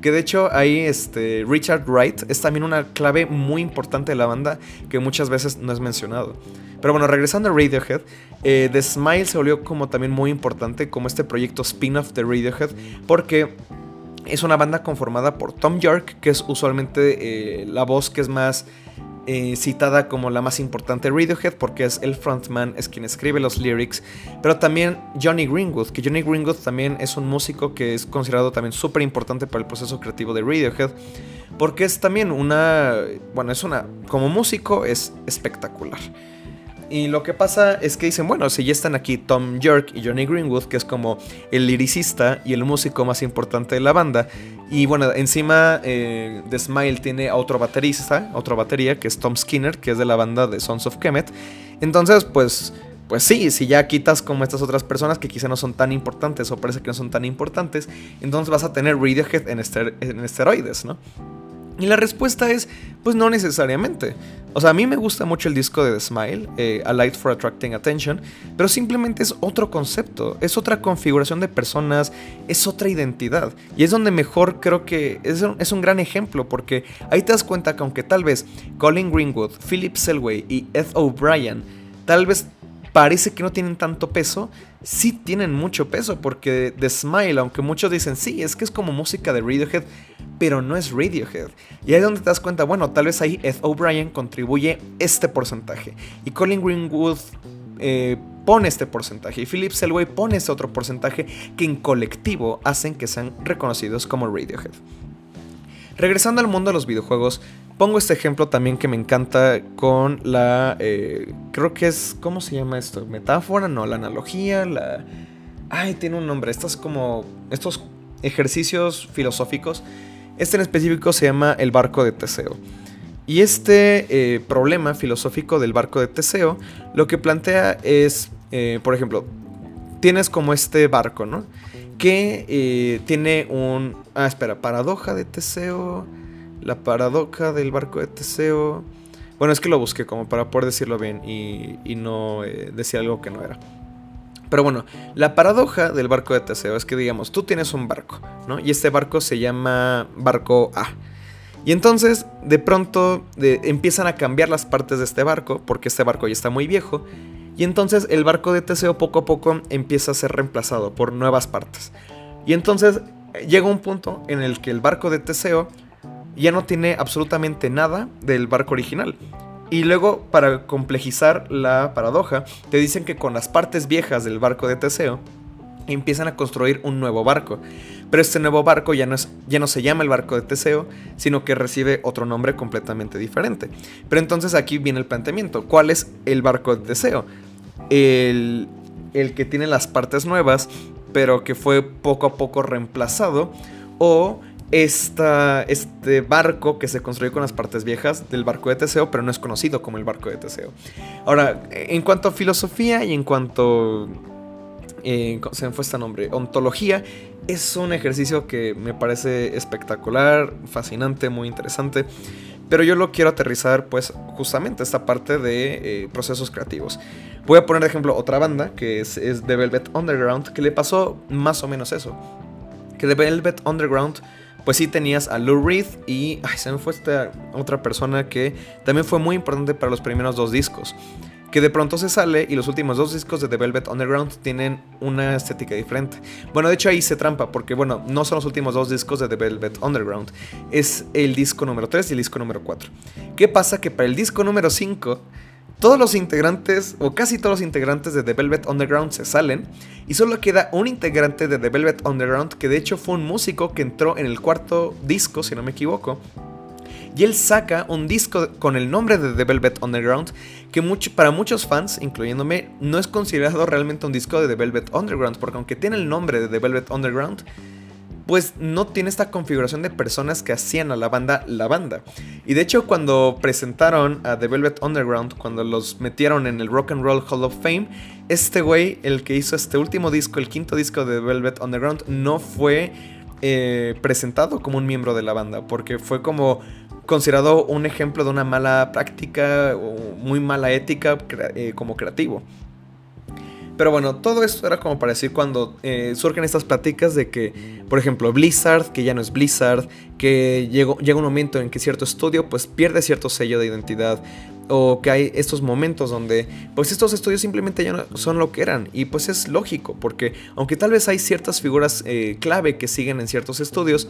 que de hecho ahí este Richard Wright es también una clave muy importante de la banda que muchas veces no es mencionado. Pero bueno regresando a Radiohead eh, The Smile se volvió como también muy importante como este proyecto spin-off de Radiohead porque es una banda conformada por Tom York, que es usualmente eh, la voz que es más eh, citada como la más importante de Radiohead, porque es el frontman, es quien escribe los lyrics. Pero también Johnny Greenwood, que Johnny Greenwood también es un músico que es considerado también súper importante para el proceso creativo de Radiohead, porque es también una, bueno, es una, como músico es espectacular. Y lo que pasa es que dicen, bueno, si ya están aquí Tom York y Johnny Greenwood, que es como el liricista y el músico más importante de la banda, y bueno, encima eh, de Smile tiene a otro baterista, otra batería, que es Tom Skinner, que es de la banda de Sons of Kemet. Entonces, pues, pues sí, si ya quitas como estas otras personas que quizá no son tan importantes o parece que no son tan importantes, entonces vas a tener Radiohead en, en esteroides, ¿no? Y la respuesta es, pues no necesariamente. O sea, a mí me gusta mucho el disco de The Smile, eh, A Light for Attracting Attention, pero simplemente es otro concepto, es otra configuración de personas, es otra identidad. Y es donde mejor creo que es un, es un gran ejemplo, porque ahí te das cuenta que aunque tal vez Colin Greenwood, Philip Selway y Ed O'Brien tal vez parece que no tienen tanto peso, sí tienen mucho peso, porque The Smile, aunque muchos dicen, sí, es que es como música de Radiohead, pero no es Radiohead. Y ahí es donde te das cuenta, bueno, tal vez ahí Ed O'Brien contribuye este porcentaje. Y Colin Greenwood eh, pone este porcentaje. Y Philip Selway pone este otro porcentaje que en colectivo hacen que sean reconocidos como Radiohead. Regresando al mundo de los videojuegos, pongo este ejemplo también que me encanta con la... Eh, creo que es... ¿Cómo se llama esto? ¿Metáfora? No, la analogía, la... Ay, tiene un nombre. Estas como... Estos ejercicios filosóficos este en específico se llama el barco de Teseo. Y este eh, problema filosófico del barco de Teseo lo que plantea es, eh, por ejemplo, tienes como este barco, ¿no? Que eh, tiene un... Ah, espera, paradoja de Teseo. La paradoja del barco de Teseo. Bueno, es que lo busqué como para poder decirlo bien y, y no decir algo que no era. Pero bueno, la paradoja del barco de Teseo es que, digamos, tú tienes un barco, ¿no? Y este barco se llama barco A. Y entonces, de pronto, empiezan a cambiar las partes de este barco, porque este barco ya está muy viejo. Y entonces el barco de Teseo poco a poco empieza a ser reemplazado por nuevas partes. Y entonces llega un punto en el que el barco de Teseo ya no tiene absolutamente nada del barco original. Y luego, para complejizar la paradoja, te dicen que con las partes viejas del barco de Teseo, empiezan a construir un nuevo barco. Pero este nuevo barco ya no, es, ya no se llama el barco de Teseo, sino que recibe otro nombre completamente diferente. Pero entonces aquí viene el planteamiento. ¿Cuál es el barco de Teseo? El, el que tiene las partes nuevas, pero que fue poco a poco reemplazado. O este barco que se construyó con las partes viejas del barco de Teseo, pero no es conocido como el barco de Teseo. Ahora, en cuanto a filosofía y en cuanto... Eh, se me fue este nombre, ontología, es un ejercicio que me parece espectacular, fascinante, muy interesante. Pero yo lo quiero aterrizar, pues, justamente esta parte de eh, procesos creativos. Voy a poner de ejemplo otra banda, que es, es The Velvet Underground, que le pasó más o menos eso. Que The Velvet Underground pues sí tenías a Lou Reed y ay, se me fue esta otra persona que también fue muy importante para los primeros dos discos. Que de pronto se sale y los últimos dos discos de The Velvet Underground tienen una estética diferente. Bueno, de hecho ahí se trampa, porque bueno, no son los últimos dos discos de The Velvet Underground, es el disco número 3 y el disco número 4. ¿Qué pasa? Que para el disco número 5 todos los integrantes, o casi todos los integrantes de The Velvet Underground se salen, y solo queda un integrante de The Velvet Underground, que de hecho fue un músico que entró en el cuarto disco, si no me equivoco, y él saca un disco con el nombre de The Velvet Underground, que para muchos fans, incluyéndome, no es considerado realmente un disco de The Velvet Underground, porque aunque tiene el nombre de The Velvet Underground, pues no tiene esta configuración de personas que hacían a la banda la banda. Y de hecho cuando presentaron a The Velvet Underground, cuando los metieron en el Rock and Roll Hall of Fame, este güey, el que hizo este último disco, el quinto disco de The Velvet Underground, no fue eh, presentado como un miembro de la banda, porque fue como considerado un ejemplo de una mala práctica o muy mala ética eh, como creativo. Pero bueno, todo esto era como para decir cuando eh, surgen estas pláticas de que, por ejemplo, Blizzard, que ya no es Blizzard, que llega un momento en que cierto estudio pues pierde cierto sello de identidad, o que hay estos momentos donde pues estos estudios simplemente ya no son lo que eran. Y pues es lógico porque aunque tal vez hay ciertas figuras eh, clave que siguen en ciertos estudios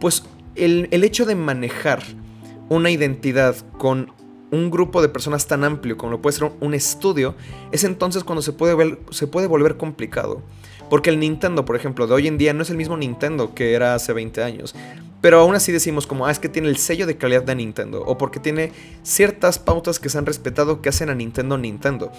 pues el, el hecho de manejar una identidad con un grupo de personas tan amplio como lo puede ser un estudio, es entonces cuando se puede, se puede volver complicado. Porque el Nintendo, por ejemplo, de hoy en día no es el mismo Nintendo que era hace 20 años. Pero aún así decimos como, ah, es que tiene el sello de calidad de Nintendo. O porque tiene ciertas pautas que se han respetado que hacen a Nintendo Nintendo.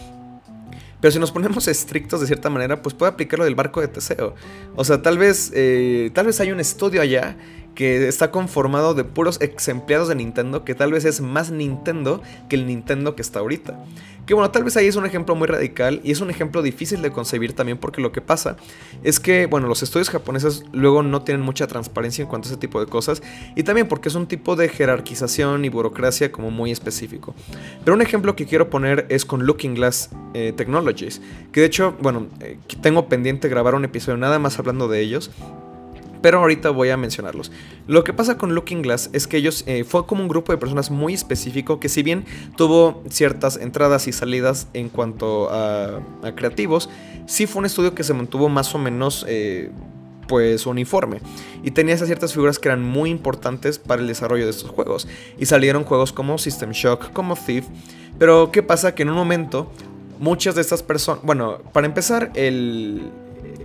Pero si nos ponemos [LAUGHS] estrictos de cierta manera, pues puede aplicar lo del barco de Teseo. O sea, tal vez, eh, tal vez hay un estudio allá que está conformado de puros ex empleados de Nintendo, que tal vez es más Nintendo que el Nintendo que está ahorita. Que bueno, tal vez ahí es un ejemplo muy radical y es un ejemplo difícil de concebir también porque lo que pasa es que, bueno, los estudios japoneses luego no tienen mucha transparencia en cuanto a ese tipo de cosas y también porque es un tipo de jerarquización y burocracia como muy específico. Pero un ejemplo que quiero poner es con Looking Glass eh, Technologies, que de hecho, bueno, eh, tengo pendiente grabar un episodio nada más hablando de ellos pero ahorita voy a mencionarlos. Lo que pasa con Looking Glass es que ellos eh, fue como un grupo de personas muy específico que si bien tuvo ciertas entradas y salidas en cuanto a, creativos, sí fue un estudio que se mantuvo más o menos... Eh, pues uniforme. Y tenía esas ciertas figuras que eran muy importantes para el desarrollo de estos juegos. Y salieron juegos como System Shock, como Thief, pero qué pasa que en un momento muchas de estas personas, bueno, para empezar el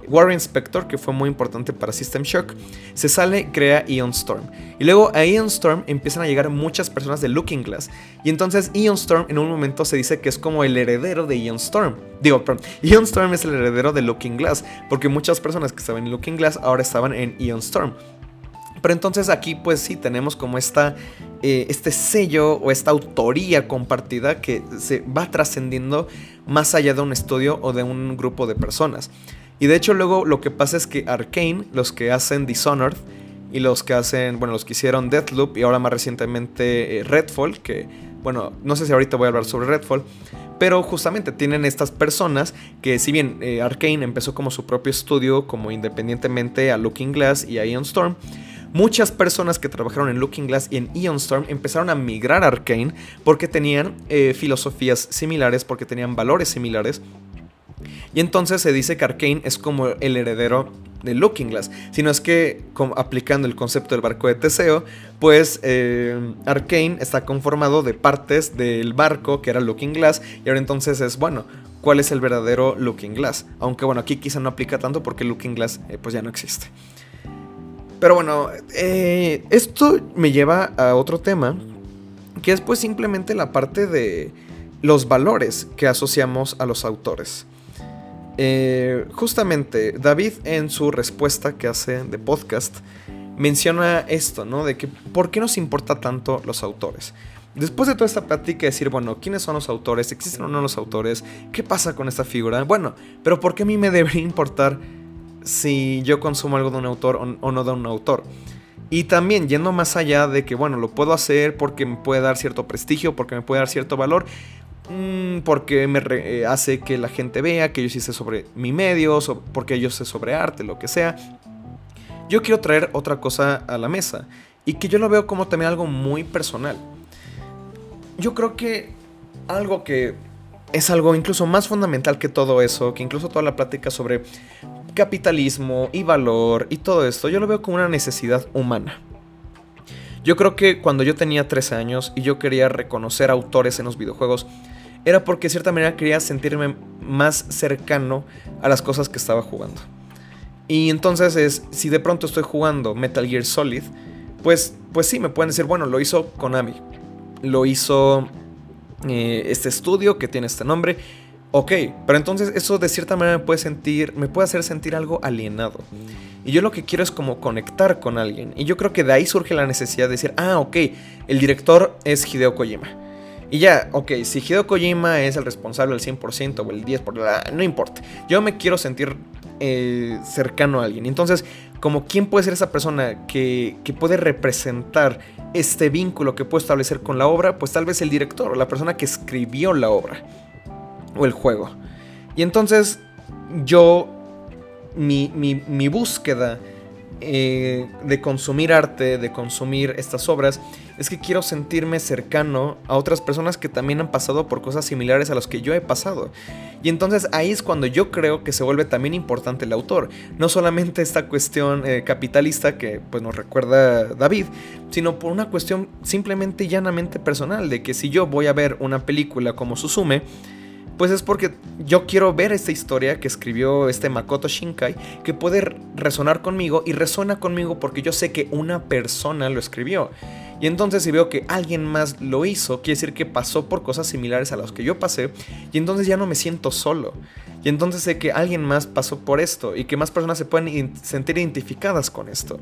Warren Inspector, que fue muy importante para System Shock, se sale, crea Ion Storm. Y luego a Ion Storm empiezan a llegar muchas personas de Looking Glass. Y entonces Ion Storm en un momento se dice que es como el heredero de Ion Storm. Digo, perdón, [LAUGHS] Ion Storm es el heredero de Looking Glass, porque muchas personas que estaban en Looking Glass ahora estaban en Ion Storm. Pero entonces aquí pues sí tenemos como esta, eh, este sello o esta autoría compartida que se va trascendiendo más allá de un estudio o de un grupo de personas. Y de hecho luego lo que pasa es que Arkane, los que hacen Dishonored y los que hacen, bueno, los que hicieron Deathloop y ahora más recientemente eh, Redfall, que bueno, no sé si ahorita voy a hablar sobre Redfall, pero justamente tienen estas personas que si bien eh, Arkane empezó como su propio estudio, como independientemente a Looking Glass y a Ion Storm, muchas personas que trabajaron en Looking Glass y en Ion Storm empezaron a migrar a Arkane porque tenían eh, filosofías similares, porque tenían valores similares y entonces se dice que Arkane es como el heredero de Looking Glass. Sino es que, aplicando el concepto del barco de Teseo, pues eh, Arkane está conformado de partes del barco que era Looking Glass. Y ahora entonces es, bueno, ¿cuál es el verdadero Looking Glass? Aunque bueno, aquí quizá no aplica tanto porque Looking Glass eh, pues ya no existe. Pero bueno, eh, esto me lleva a otro tema, que es pues simplemente la parte de los valores que asociamos a los autores. Eh, justamente, David en su respuesta que hace de podcast menciona esto, ¿no? De que ¿por qué nos importa tanto los autores? Después de toda esta plática, decir, bueno, ¿quiénes son los autores? ¿Existen o no los autores? ¿Qué pasa con esta figura? Bueno, pero ¿por qué a mí me debería importar si yo consumo algo de un autor o no de un autor? Y también yendo más allá de que, bueno, lo puedo hacer porque me puede dar cierto prestigio, porque me puede dar cierto valor. Mm, porque me eh, hace que la gente vea que yo sí sé sobre mi medio, porque yo sé sobre arte, lo que sea. yo quiero traer otra cosa a la mesa y que yo lo veo como también algo muy personal. Yo creo que algo que es algo incluso más fundamental que todo eso, que incluso toda la plática sobre capitalismo y valor y todo esto, yo lo veo como una necesidad humana. Yo creo que cuando yo tenía 13 años y yo quería reconocer autores en los videojuegos, era porque de cierta manera quería sentirme más cercano a las cosas que estaba jugando. Y entonces es, si de pronto estoy jugando Metal Gear Solid, pues, pues sí, me pueden decir, bueno, lo hizo Konami, lo hizo eh, este estudio que tiene este nombre. Ok, pero entonces eso de cierta manera me puede sentir, me puede hacer sentir algo alienado. Y yo lo que quiero es como conectar con alguien. Y yo creo que de ahí surge la necesidad de decir, ah, ok, el director es Hideo Kojima. Y ya, ok, si Hideo Kojima es el responsable del 100% o el 10%, no importa. Yo me quiero sentir eh, cercano a alguien. Entonces, como quién puede ser esa persona que, que, puede representar este vínculo que puede establecer con la obra, pues tal vez el director o la persona que escribió la obra o el juego. Y entonces yo, mi, mi, mi búsqueda eh, de consumir arte, de consumir estas obras, es que quiero sentirme cercano a otras personas que también han pasado por cosas similares a las que yo he pasado. Y entonces ahí es cuando yo creo que se vuelve también importante el autor. No solamente esta cuestión eh, capitalista que pues, nos recuerda David, sino por una cuestión simplemente llanamente personal, de que si yo voy a ver una película como Susume, pues es porque yo quiero ver esta historia que escribió este Makoto Shinkai, que puede resonar conmigo y resuena conmigo porque yo sé que una persona lo escribió. Y entonces si veo que alguien más lo hizo, quiere decir que pasó por cosas similares a las que yo pasé, y entonces ya no me siento solo. Y entonces sé que alguien más pasó por esto y que más personas se pueden sentir identificadas con esto.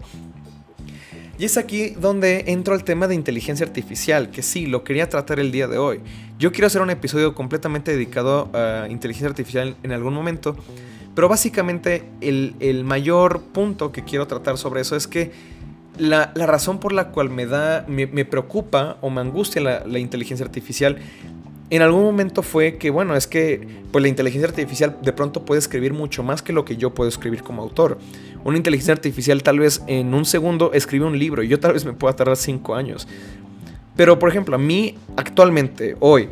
Y es aquí donde entro al tema de inteligencia artificial, que sí, lo quería tratar el día de hoy. Yo quiero hacer un episodio completamente dedicado a inteligencia artificial en algún momento, pero básicamente el, mayor punto que quiero tratar sobre eso es que la, razón por la cual me da, me, preocupa o me angustia la, la inteligencia artificial en algún momento fue que, bueno, es que pues la inteligencia artificial de pronto puede escribir mucho más que lo que yo puedo escribir como autor. Una inteligencia artificial tal vez en un segundo escribe un libro y yo tal vez me pueda tardar cinco años. Pero, por ejemplo, a mí actualmente, hoy,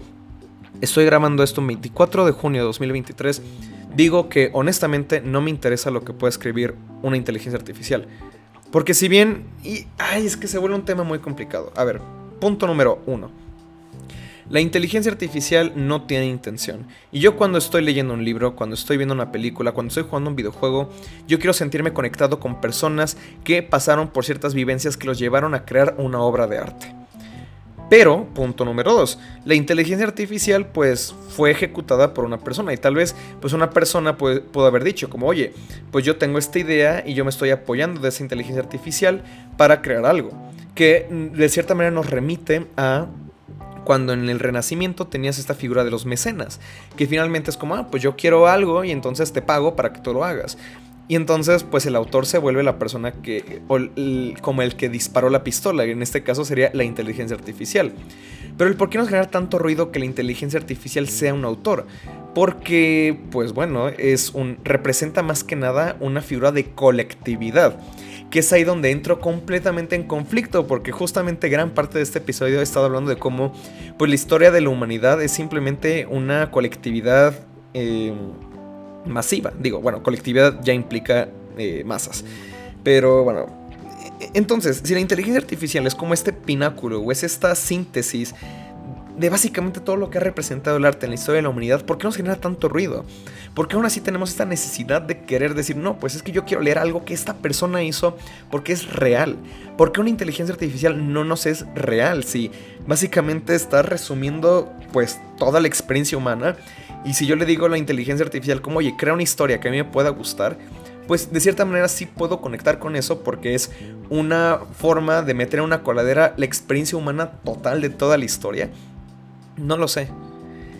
estoy grabando esto el 24 de junio de 2023, digo que honestamente no me interesa lo que pueda escribir una inteligencia artificial. Porque si bien, y, ay, es que se vuelve un tema muy complicado. A ver, punto número uno la inteligencia artificial no tiene intención. Y yo cuando estoy leyendo un libro, cuando estoy viendo una película, cuando estoy jugando un videojuego, yo quiero sentirme conectado con personas que pasaron por ciertas vivencias que los llevaron a crear una obra de arte. Pero, punto número dos, la inteligencia artificial pues fue ejecutada por una persona y tal vez pues una persona pudo haber dicho como, oye, pues yo tengo esta idea y yo me estoy apoyando de esa inteligencia artificial para crear algo que de cierta manera nos remite a cuando en el Renacimiento tenías esta figura de los mecenas, que finalmente es como, ah, pues yo quiero algo y entonces te pago para que tú lo hagas. Y entonces, pues el autor se vuelve la persona que, como el que disparó la pistola, y en este caso sería la inteligencia artificial. Pero el por qué nos genera tanto ruido que la inteligencia artificial sea un autor? Porque, pues bueno, es un, representa más que nada una figura de colectividad que es ahí donde entro completamente en conflicto, porque justamente gran parte de este episodio he estado hablando de cómo pues, la historia de la humanidad es simplemente una colectividad eh, masiva. Digo, bueno, colectividad ya implica eh, masas. Pero bueno, e-, entonces, si la inteligencia artificial es como este pináculo o es esta síntesis de básicamente todo lo que ha representado el arte en la historia de la humanidad, ¿por qué nos genera tanto ruido? Porque aún así tenemos esta necesidad de querer decir, no, pues es que yo quiero leer algo que esta persona hizo porque es real. Porque una inteligencia artificial no nos es real, si básicamente está resumiendo pues toda la experiencia humana. Y si yo le digo a la inteligencia artificial como, oye, crea una historia que a mí me pueda gustar, pues de cierta manera sí puedo conectar con eso porque es una forma de meter en una coladera la experiencia humana total de toda la historia. No lo sé.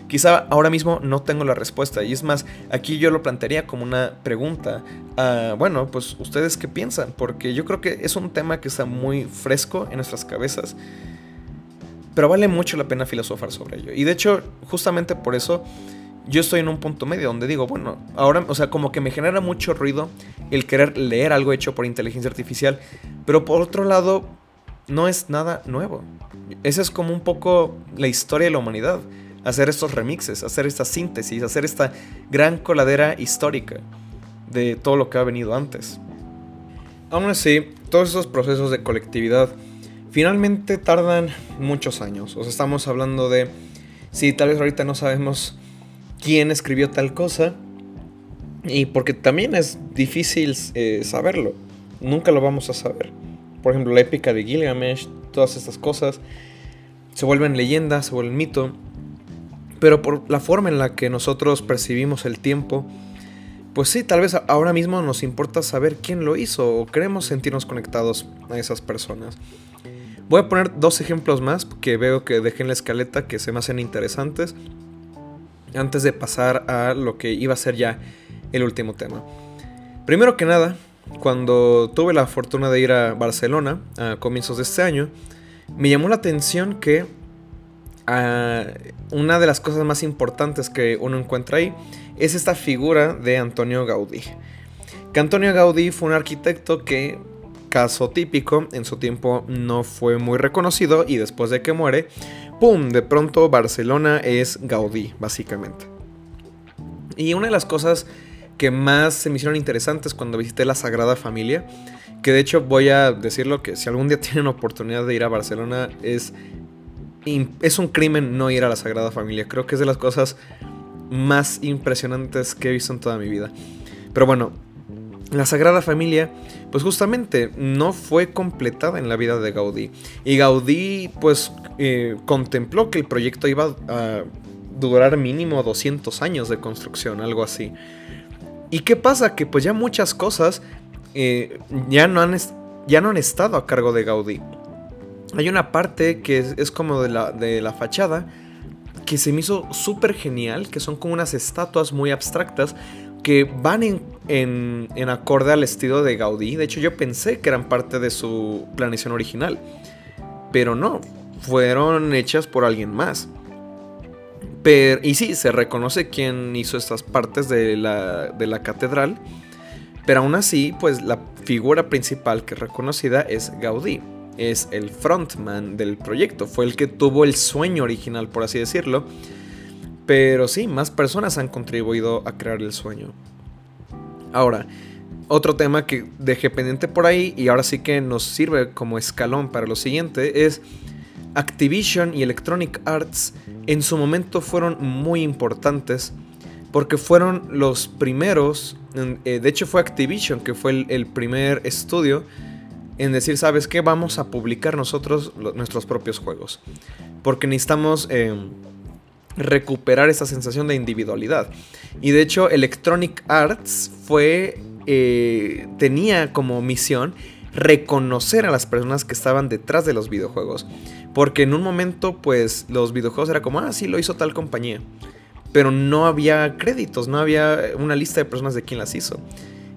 Quizá ahora mismo no tengo la respuesta y es más, aquí yo lo plantearía como una pregunta. bueno, pues ustedes qué piensan, porque yo creo que es un tema que está muy fresco en nuestras cabezas, pero vale mucho la pena filosofar sobre ello. Y de hecho, justamente por eso, yo estoy en un punto medio donde digo, bueno, ahora, o sea, como que me genera mucho ruido el querer leer algo hecho por inteligencia artificial, pero por otro lado, no es nada nuevo. Esa es como un poco la historia de la humanidad. Hacer estos remixes, hacer esta síntesis, hacer esta gran coladera histórica de todo lo que ha venido antes. Aún así, todos esos procesos de colectividad finalmente tardan muchos años. O sea, estamos hablando de, si tal vez ahorita no sabemos quién escribió tal cosa, y porque también es difícil eh, saberlo, nunca lo vamos a saber. Por ejemplo, la épica de Gilgamesh, todas estas cosas, se vuelven leyendas, se vuelven mito, pero por la forma en la que nosotros percibimos el tiempo, pues sí, tal vez ahora mismo nos importa saber quién lo hizo o queremos sentirnos conectados a esas personas. Voy a poner dos ejemplos más que veo que dejé en la escaleta que se me hacen interesantes antes de pasar a lo que iba a ser ya el último tema. Primero que nada, cuando tuve la fortuna de ir a Barcelona a comienzos de este año, me llamó la atención que ah, una de las cosas más importantes que uno encuentra ahí es esta figura de Antonio Gaudí. Que Antonio Gaudí fue un arquitecto que, caso típico, en su tiempo no fue muy reconocido y después de que muere, ¡pum! De pronto Barcelona es Gaudí, básicamente. Y una de las cosas que más se me hicieron interesantes cuando visité la Sagrada Familia, que de hecho voy a decirlo que si algún día [LAUGHS] tienen oportunidad de ir a Barcelona, es, es un crimen no ir a la Sagrada Familia. Creo que es de las cosas más impresionantes que he visto en toda mi vida. Pero bueno, la Sagrada Familia, pues justamente no fue completada en la vida de Gaudí. Y Gaudí, pues, eh, contempló que el proyecto iba a durar mínimo 200 años de construcción, algo así. ¿Y qué pasa? Que pues ya muchas cosas eh, ya, no han ya no han estado a cargo de Gaudí. Hay una parte que es, como de la, de la fachada que se me hizo súper genial, que son como unas estatuas muy abstractas que van en, en, acorde al estilo de Gaudí. De hecho, yo pensé que eran parte de su planeación original. Pero no, fueron hechas por alguien más. Pero, y sí, se reconoce quién hizo estas partes de la, de la catedral. Pero aún así, pues la figura principal que es reconocida es Gaudí es el frontman del proyecto, fue el que tuvo el sueño original, por así decirlo. Pero sí, más personas han contribuido a crear el sueño. Ahora, otro tema que dejé pendiente por ahí y ahora sí que nos sirve como escalón para lo siguiente es Activision y Electronic Arts en su momento fueron muy importantes porque fueron los primeros, eh, de hecho fue Activision que fue el primer estudio en decir, ¿sabes qué? Vamos a publicar nosotros nuestros propios juegos. Porque necesitamos em, recuperar esa sensación de individualidad. Y de hecho, Electronic Arts fue. Eh, tenía como misión reconocer a las personas que estaban detrás de los videojuegos. Porque en un momento, pues, los videojuegos era como, ah, sí, lo hizo tal compañía. Pero no había créditos, no había una lista de personas de quién las hizo.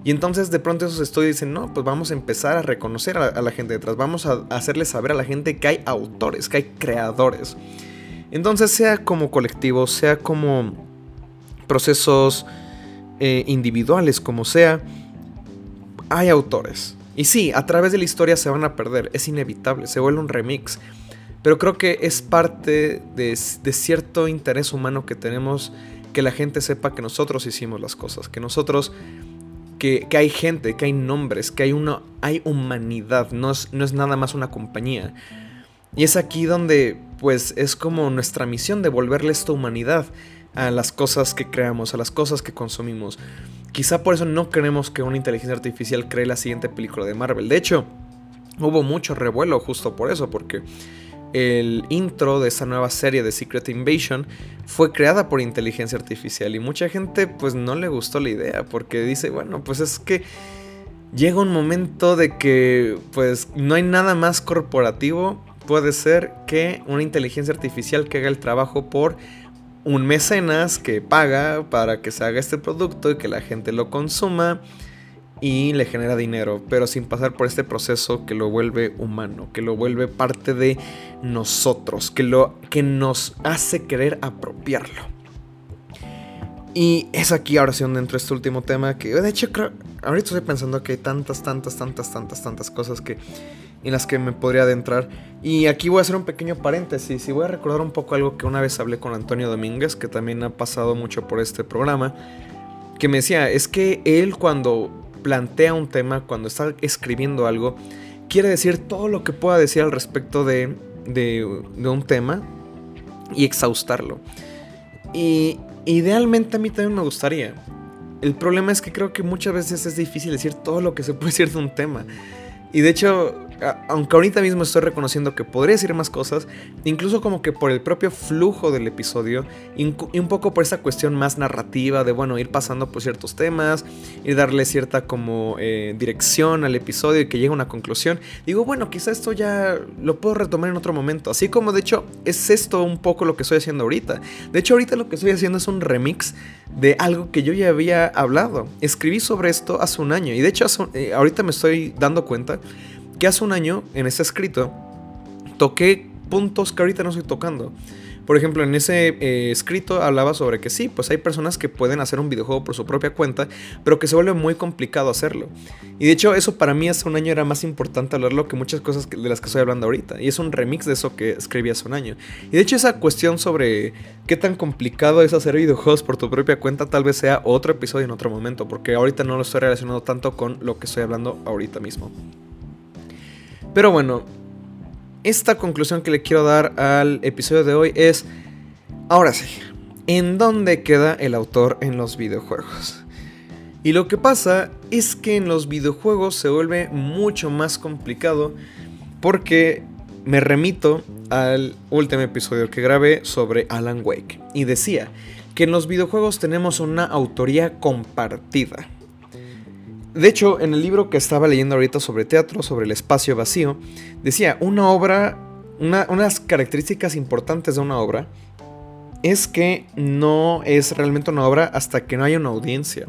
Y entonces de pronto esos estudios dicen, no, pues vamos a empezar a reconocer a, la gente detrás, vamos a hacerle saber a la gente que hay autores, que hay creadores. Entonces sea como colectivo, sea como procesos eh, individuales, como sea, hay autores. Y sí, a través de la historia se van a perder, es inevitable, se vuelve un remix. Pero creo que es parte de, de cierto interés humano que tenemos que la gente sepa que nosotros hicimos las cosas, que nosotros que, hay gente, que hay nombres, que hay, una, hay humanidad, no es, no es nada más una compañía. Y es aquí donde, pues, es como nuestra misión devolverle esta humanidad a las cosas que creamos, a las cosas que consumimos. Quizá por eso no queremos que una inteligencia artificial cree la siguiente película de Marvel. De hecho, hubo mucho revuelo justo por eso, porque el intro de esa nueva serie de Secret Invasion fue creada por inteligencia artificial y mucha gente pues no le gustó la idea porque dice, bueno, pues es que llega un momento de que pues no hay nada más corporativo, puede ser que una inteligencia artificial que haga el trabajo por un mecenas que paga para que se haga este producto y que la gente lo consuma y le genera dinero, pero sin pasar por este proceso que lo vuelve humano, que lo vuelve parte de nosotros, que, lo, que nos hace querer apropiarlo. Y es aquí ahora sí donde entro este último tema que de hecho creo, ahorita estoy pensando que hay tantas, tantas, tantas, tantas, tantas cosas que en las que me podría adentrar. Y aquí voy a hacer un pequeño paréntesis y voy a recordar un poco algo que una vez hablé con Antonio Domínguez, que también ha pasado mucho por este programa, que me decía, es que él cuando plantea un tema, cuando está escribiendo algo, quiere decir todo lo que pueda decir al respecto de, de, un tema y exhaustarlo. Y idealmente a mí también me gustaría. El problema es que creo que muchas veces es difícil decir todo lo que se puede decir de un tema. Y de hecho, aunque ahorita mismo estoy reconociendo que podría decir más cosas, incluso como que por el propio flujo del episodio y un poco por esa cuestión más narrativa de, bueno, ir pasando por ciertos temas, y darle cierta como eh, dirección al episodio y que llegue a una conclusión, digo, bueno, quizá esto ya lo puedo retomar en otro momento. Así como de hecho es esto un poco lo que estoy haciendo ahorita. De hecho ahorita lo que estoy haciendo es un remix de algo que yo ya había hablado. Escribí sobre esto hace un año y de hecho eh, ahorita me estoy dando cuenta que hace un año en ese escrito toqué puntos que ahorita no estoy tocando. Por ejemplo, en ese eh, escrito hablaba sobre que sí, pues hay personas que pueden hacer un videojuego por su propia cuenta, pero que se vuelve muy complicado hacerlo. Y de hecho, eso para mí hace un año era más importante hablarlo que muchas cosas de las que estoy hablando ahorita. Y es un remix de eso que escribí hace un año. Y de hecho, esa cuestión sobre qué tan complicado es hacer videojuegos por tu propia cuenta, tal vez sea otro episodio en otro momento, porque ahorita no lo estoy relacionando tanto con lo que estoy hablando ahorita mismo. Pero bueno, esta conclusión que le quiero dar al episodio de hoy es, ahora sí, ¿en dónde queda el autor en los videojuegos? Y lo que pasa es que en los videojuegos se vuelve mucho más complicado porque me remito al último episodio que grabé sobre Alan Wake y decía que en los videojuegos tenemos una autoría compartida. De hecho, en el libro que estaba leyendo ahorita sobre teatro, sobre el espacio vacío, decía, una obra, una, unas características importantes de una obra es que no es realmente una obra hasta que no haya una audiencia.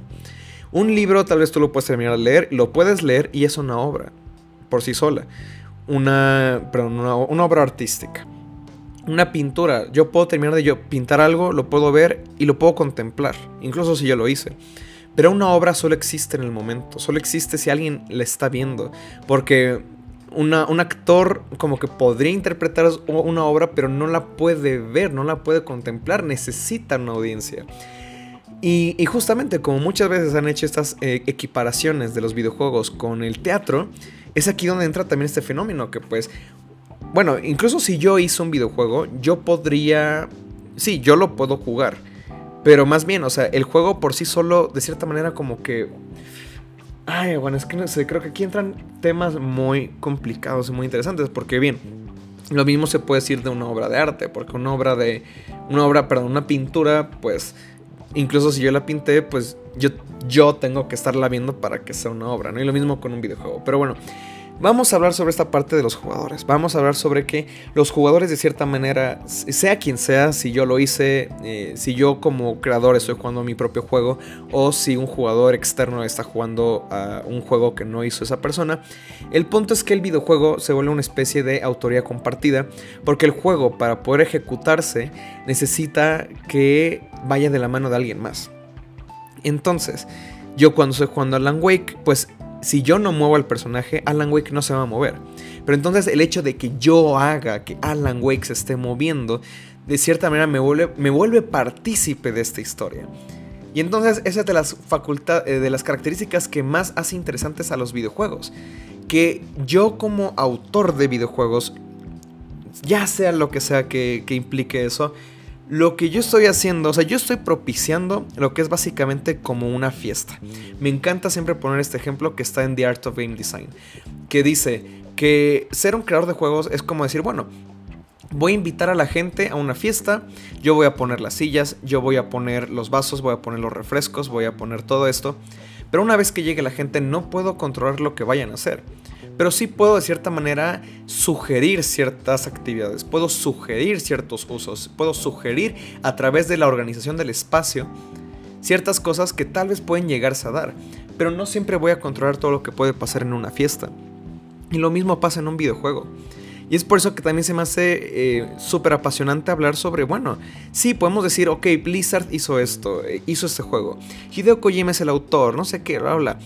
Un libro tal vez tú lo puedes terminar de leer, lo puedes leer y es una obra por sí sola. Una, perdón, una obra artística. Una pintura, yo puedo terminar de yo pintar algo, lo puedo ver y lo puedo contemplar, incluso si yo lo hice. Pero una obra solo existe en el momento, solo existe si alguien la está viendo. Porque un actor como que podría interpretar una obra, pero no la puede ver, no la puede contemplar, necesita una audiencia. Y, justamente como muchas veces han hecho estas eh, equiparaciones de los videojuegos con el teatro, es aquí donde entra también este fenómeno que pues, bueno, incluso si yo hice un videojuego, yo podría, sí, yo lo puedo jugar pero más bien, o sea, el juego por sí solo, de cierta manera, como que. Ay, bueno, es que no sé, creo que aquí entran temas muy complicados y muy interesantes. Porque, bien, lo mismo se puede decir de una obra de arte. Porque una obra de. Una obra, perdón, una pintura, pues. Incluso si yo la pinté, pues yo, yo tengo que estarla viendo para que sea una obra, ¿no? Y lo mismo con un videojuego. Pero bueno, Vamos a hablar sobre esta parte de los jugadores. Vamos a hablar sobre que los jugadores de cierta manera, sea quien sea, si yo lo hice, eh, si yo como creador estoy jugando mi propio juego o si un jugador externo está jugando a un juego que no hizo esa persona, el punto es que el videojuego se vuelve una especie de autoría compartida porque el juego para poder ejecutarse necesita que vaya de la mano de alguien más. Entonces, yo cuando estoy jugando a Alan Wake, pues si yo no muevo al personaje, Alan Wake no se va a mover. Pero entonces el hecho de que yo haga que Alan Wake se esté moviendo, de cierta manera me vuelve, partícipe de esta historia. Y entonces esa es de las, facultades, eh, de las características que más hace interesantes a los videojuegos. Que yo como autor de videojuegos, ya sea lo que sea que implique eso, lo que yo estoy haciendo, o sea, yo estoy propiciando lo que es básicamente como una fiesta. Me encanta siempre poner este ejemplo que está en The Art of Game Design, que dice que ser un creador de juegos es como decir, bueno, voy a invitar a la gente a una fiesta, yo voy a poner las sillas, yo voy a poner los vasos, voy a poner los refrescos, voy a poner todo esto, pero una vez que llegue la gente no puedo controlar lo que vayan a hacer pero sí puedo de cierta manera sugerir ciertas actividades, puedo sugerir ciertos usos, puedo sugerir a través de la organización del espacio ciertas cosas que tal vez pueden llegarse a dar, pero no siempre voy a controlar todo lo que puede pasar en una fiesta. Y lo mismo pasa en un videojuego. Y es por eso que también se me hace eh, súper apasionante hablar sobre, bueno, sí, podemos decir, ok, Blizzard hizo esto, eh, hizo este juego. Hideo Kojima es el autor, no sé qué, bla, bla.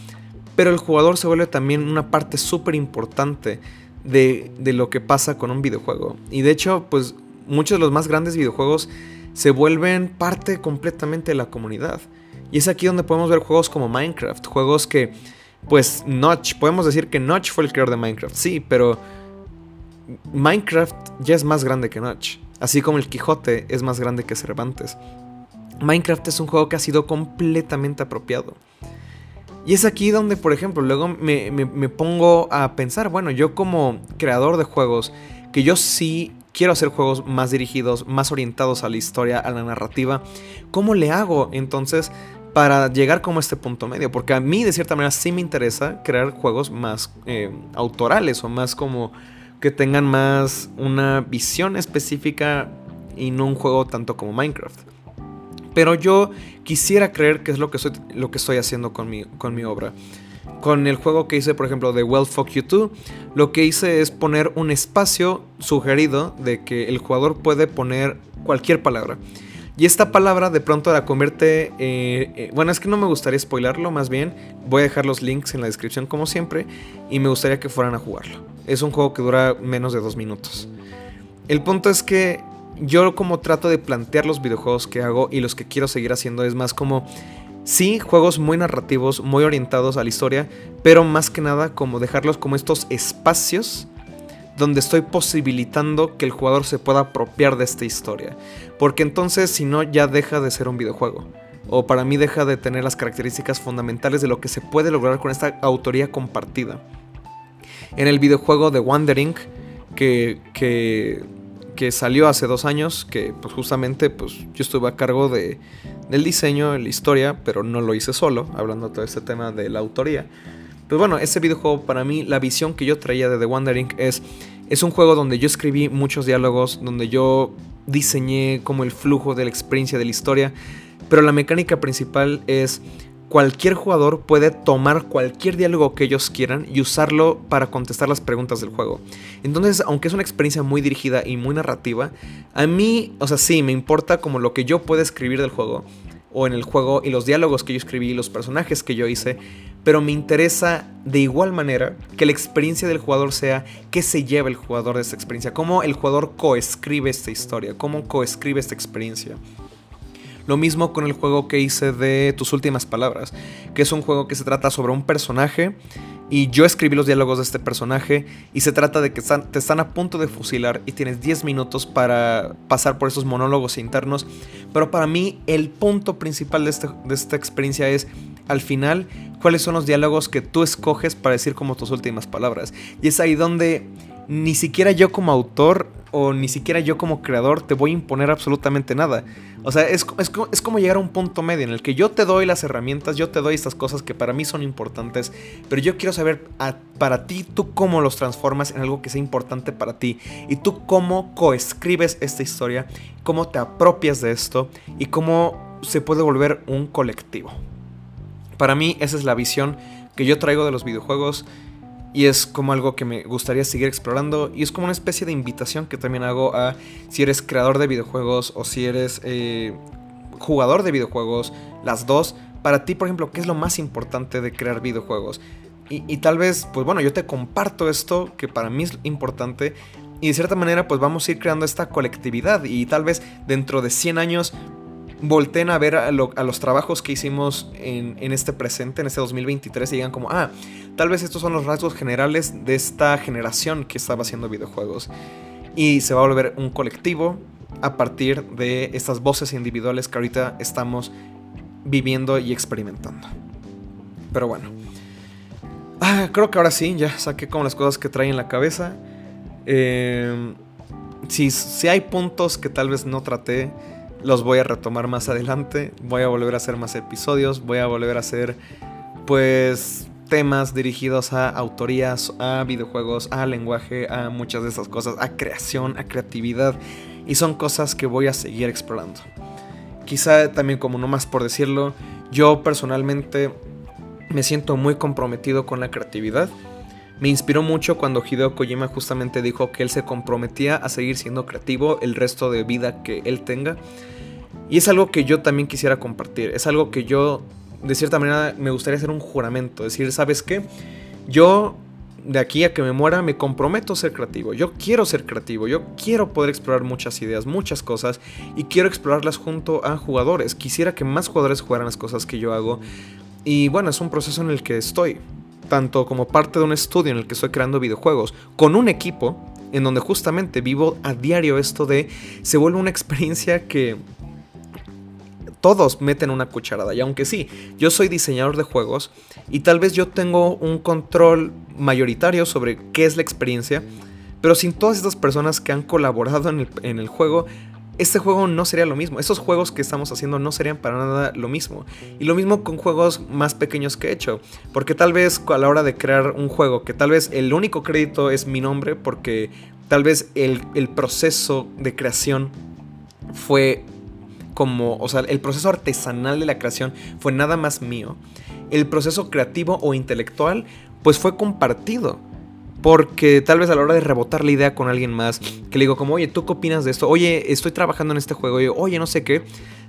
Pero el jugador se vuelve también una parte súper importante de, de lo que pasa con un videojuego. Y de hecho, pues muchos de los más grandes videojuegos se vuelven parte completamente de la comunidad. Y es aquí donde podemos ver juegos como Minecraft, juegos que, pues, Notch, podemos decir que Notch fue el creador de Minecraft, sí, pero Minecraft ya es más grande que Notch, así como el Quijote es más grande que Cervantes. Minecraft es un juego que ha sido completamente apropiado. Y es aquí donde, por ejemplo, luego me, pongo a pensar, bueno, yo como creador de juegos, que yo sí quiero hacer juegos más dirigidos, más orientados a la historia, a la narrativa, ¿cómo le hago entonces para llegar como a este punto medio? Porque a mí de cierta manera sí me interesa crear juegos más eh, autorales o más como que tengan más una visión específica y no un juego tanto como Minecraft. Pero yo quisiera creer que es lo que, soy, lo que estoy haciendo con mi, con mi obra. Con el juego que hice, por ejemplo, de Well Fuck You 2, lo que hice es poner un espacio sugerido de que el jugador puede poner cualquier palabra. Y esta palabra de pronto la convierte... Eh, eh, bueno, es que no me gustaría spoilarlo, más bien voy a dejar los links en la descripción como siempre y me gustaría que fueran a jugarlo. Es un juego que dura menos de dos minutos. El punto es que yo como trato de plantear los videojuegos que hago y los que quiero seguir haciendo es más como... Sí, juegos muy narrativos, muy orientados a la historia, pero más que nada como dejarlos como estos espacios donde estoy posibilitando que el jugador se pueda apropiar de esta historia. Porque entonces si no ya deja de ser un videojuego. O para mí deja de tener las características fundamentales de lo que se puede lograr con esta autoría compartida. En el videojuego de Wandering, que, que, que salió hace dos años, que pues justamente pues yo estuve a cargo de, del diseño, de la historia, pero no lo hice solo, hablando de todo este tema de la autoría. Pues bueno, ese videojuego para mí, la visión que yo traía de The Wandering es, es un juego donde yo escribí muchos diálogos, donde yo diseñé como el flujo de la experiencia de la historia, pero la mecánica principal es cualquier jugador puede tomar cualquier diálogo que ellos quieran y usarlo para contestar las preguntas del juego. Entonces, aunque es una experiencia muy dirigida y muy narrativa, a mí, o sea, sí, me importa como lo que yo pueda escribir del juego o en el juego y los diálogos que yo escribí y los personajes que yo hice, pero me interesa de igual manera que la experiencia del jugador sea qué se lleva el jugador de esta experiencia, cómo el jugador coescribe esta historia, cómo coescribe esta experiencia. Lo mismo con el juego que hice de Tus Últimas Palabras, que es un juego que se trata sobre un personaje y yo escribí los diálogos de este personaje y se trata de que te están a punto de fusilar y tienes 10 minutos para pasar por esos monólogos internos. Pero para mí el punto principal este, de esta experiencia es al final cuáles son los diálogos que tú escoges para decir como tus últimas palabras. Y es ahí donde ni siquiera yo como autor o ni siquiera yo como creador te voy a imponer absolutamente nada. O sea, es, es, como llegar a un punto medio en el que yo te doy las herramientas, yo te doy estas cosas que para mí son importantes, pero yo quiero saber para ti tú cómo los transformas en algo que sea importante para ti y tú cómo coescribes esta historia, cómo te apropias de esto y cómo se puede volver un colectivo. Para mí esa es la visión que yo traigo de los videojuegos y es como algo que me gustaría seguir explorando y es como una especie de invitación que también hago a si eres creador de videojuegos o si eres eh, jugador de videojuegos, las dos. Para ti, por ejemplo, ¿qué es lo más importante de crear videojuegos? Y, y, tal vez, pues bueno, yo te comparto esto que para mí es importante y de cierta manera pues vamos a ir creando esta colectividad y tal vez dentro de 100 años volteen a ver a, los trabajos que hicimos en, este presente, en este 2023, y digan como, ah, tal vez estos son los rasgos generales de esta generación que estaba haciendo videojuegos. Y se va a volver un colectivo a partir de estas voces individuales que ahorita estamos viviendo y experimentando. Pero bueno. Ah, creo que ahora sí, ya saqué como las cosas que trae en la cabeza. Eh, si, si hay puntos que tal vez no traté, los voy a retomar más adelante. Voy a volver a hacer más episodios. Voy a volver a hacer, pues, temas dirigidos a autorías, a videojuegos, a lenguaje, a muchas de esas cosas, a creación, a creatividad. Y son cosas que voy a seguir explorando. Quizá también, como no más por decirlo, yo personalmente me siento muy comprometido con la creatividad. Me inspiró mucho cuando Hideo Kojima justamente dijo que él se comprometía a seguir siendo creativo el resto de vida que él tenga. Y es algo que yo también quisiera compartir. Es algo que yo, de cierta manera, me gustaría hacer un juramento. Decir, ¿sabes qué? Yo, de aquí a que me muera, me comprometo a ser creativo. Yo quiero ser creativo. Yo quiero poder explorar muchas ideas, muchas cosas. Y quiero explorarlas junto a jugadores. Quisiera que más jugadores jugaran las cosas que yo hago. Y bueno, es un proceso en el que estoy tanto como parte de un estudio en el que estoy creando videojuegos, con un equipo en donde justamente vivo a diario esto de se vuelve una experiencia que todos meten una cucharada. Y aunque sí, yo soy diseñador de juegos y tal vez yo tengo un control mayoritario sobre qué es la experiencia, pero sin todas estas personas que han colaborado en el, juego, este juego no sería lo mismo. Esos juegos que estamos haciendo no serían para nada lo mismo. Y lo mismo con juegos más pequeños que he hecho. Porque tal vez a la hora de crear un juego, que tal vez el único crédito es mi nombre, porque tal vez el, el proceso de creación fue como, o sea, el proceso artesanal de la creación fue nada más mío. El proceso creativo o intelectual, pues fue compartido. Porque tal vez a la hora de rebotar la idea con alguien más, que le digo como, oye, ¿tú qué opinas de esto? Oye, estoy trabajando en este juego, oye, no sé qué.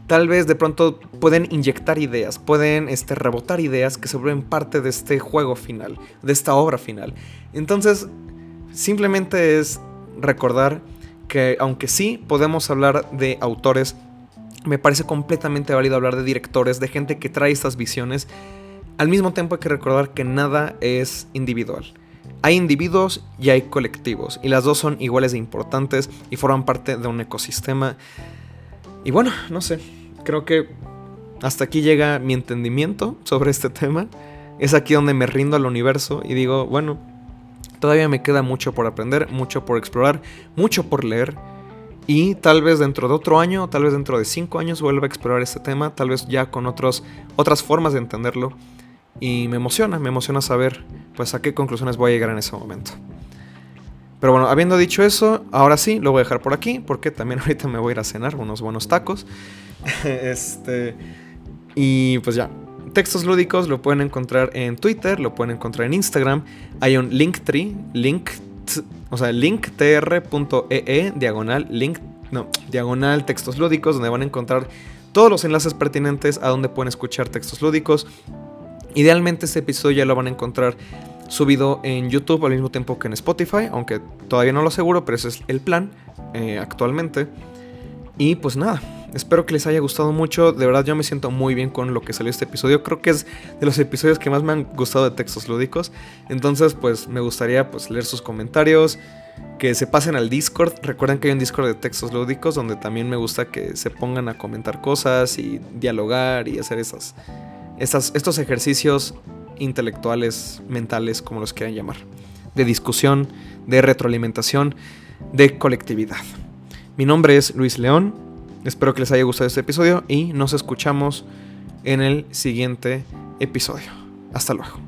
Tal vez de pronto pueden inyectar ideas, pueden este, rebotar ideas que se vuelven parte de este juego final, de esta obra final. Entonces, simplemente es recordar que aunque sí podemos hablar de autores, me parece completamente válido hablar de directores, de gente que trae estas visiones. Al mismo tiempo hay que recordar que nada es individual. Hay individuos y hay colectivos, y las dos son iguales de importantes y forman parte de un ecosistema. Y bueno, no sé, creo que hasta aquí llega mi entendimiento sobre este tema. Es aquí donde me rindo al universo y digo, bueno, todavía me queda mucho por aprender, mucho por explorar, mucho por leer. Y tal vez dentro de otro año, tal vez dentro de cinco años vuelva a explorar este tema, tal vez ya con otros, otras formas de entenderlo. Y me emociona, me emociona saber pues a qué conclusiones voy a llegar en ese momento. Pero bueno, habiendo dicho eso, ahora sí, lo voy a dejar por aquí, porque también [LAUGHS] ahorita me voy a ir a cenar unos buenos tacos. [LAUGHS] este. Y pues ya. Textos lúdicos lo pueden encontrar en Twitter, lo pueden encontrar en Instagram. Hay un Linktree, link, o sea, linktr.ee, e, diagonal, link, no, diagonal textos lúdicos, donde van a encontrar todos los enlaces pertinentes a donde pueden escuchar textos lúdicos. Idealmente este episodio ya lo van a encontrar subido en YouTube al mismo tiempo que en Spotify, aunque todavía no lo aseguro, pero ese es el plan eh, actualmente. Y pues nada, espero que les haya gustado mucho. De verdad yo me siento muy bien con lo que salió este episodio. Creo que es de los episodios que más me han gustado de textos lúdicos. Entonces pues me gustaría pues leer sus comentarios. Que se pasen al Discord. Recuerden que hay un Discord de textos lúdicos donde también me gusta que se pongan a comentar cosas y dialogar y hacer esas, estos ejercicios intelectuales, mentales, como los quieran llamar, de discusión, de retroalimentación, de colectividad. Mi nombre es Luis León, espero que les haya gustado este episodio y nos escuchamos en el siguiente episodio. Hasta luego.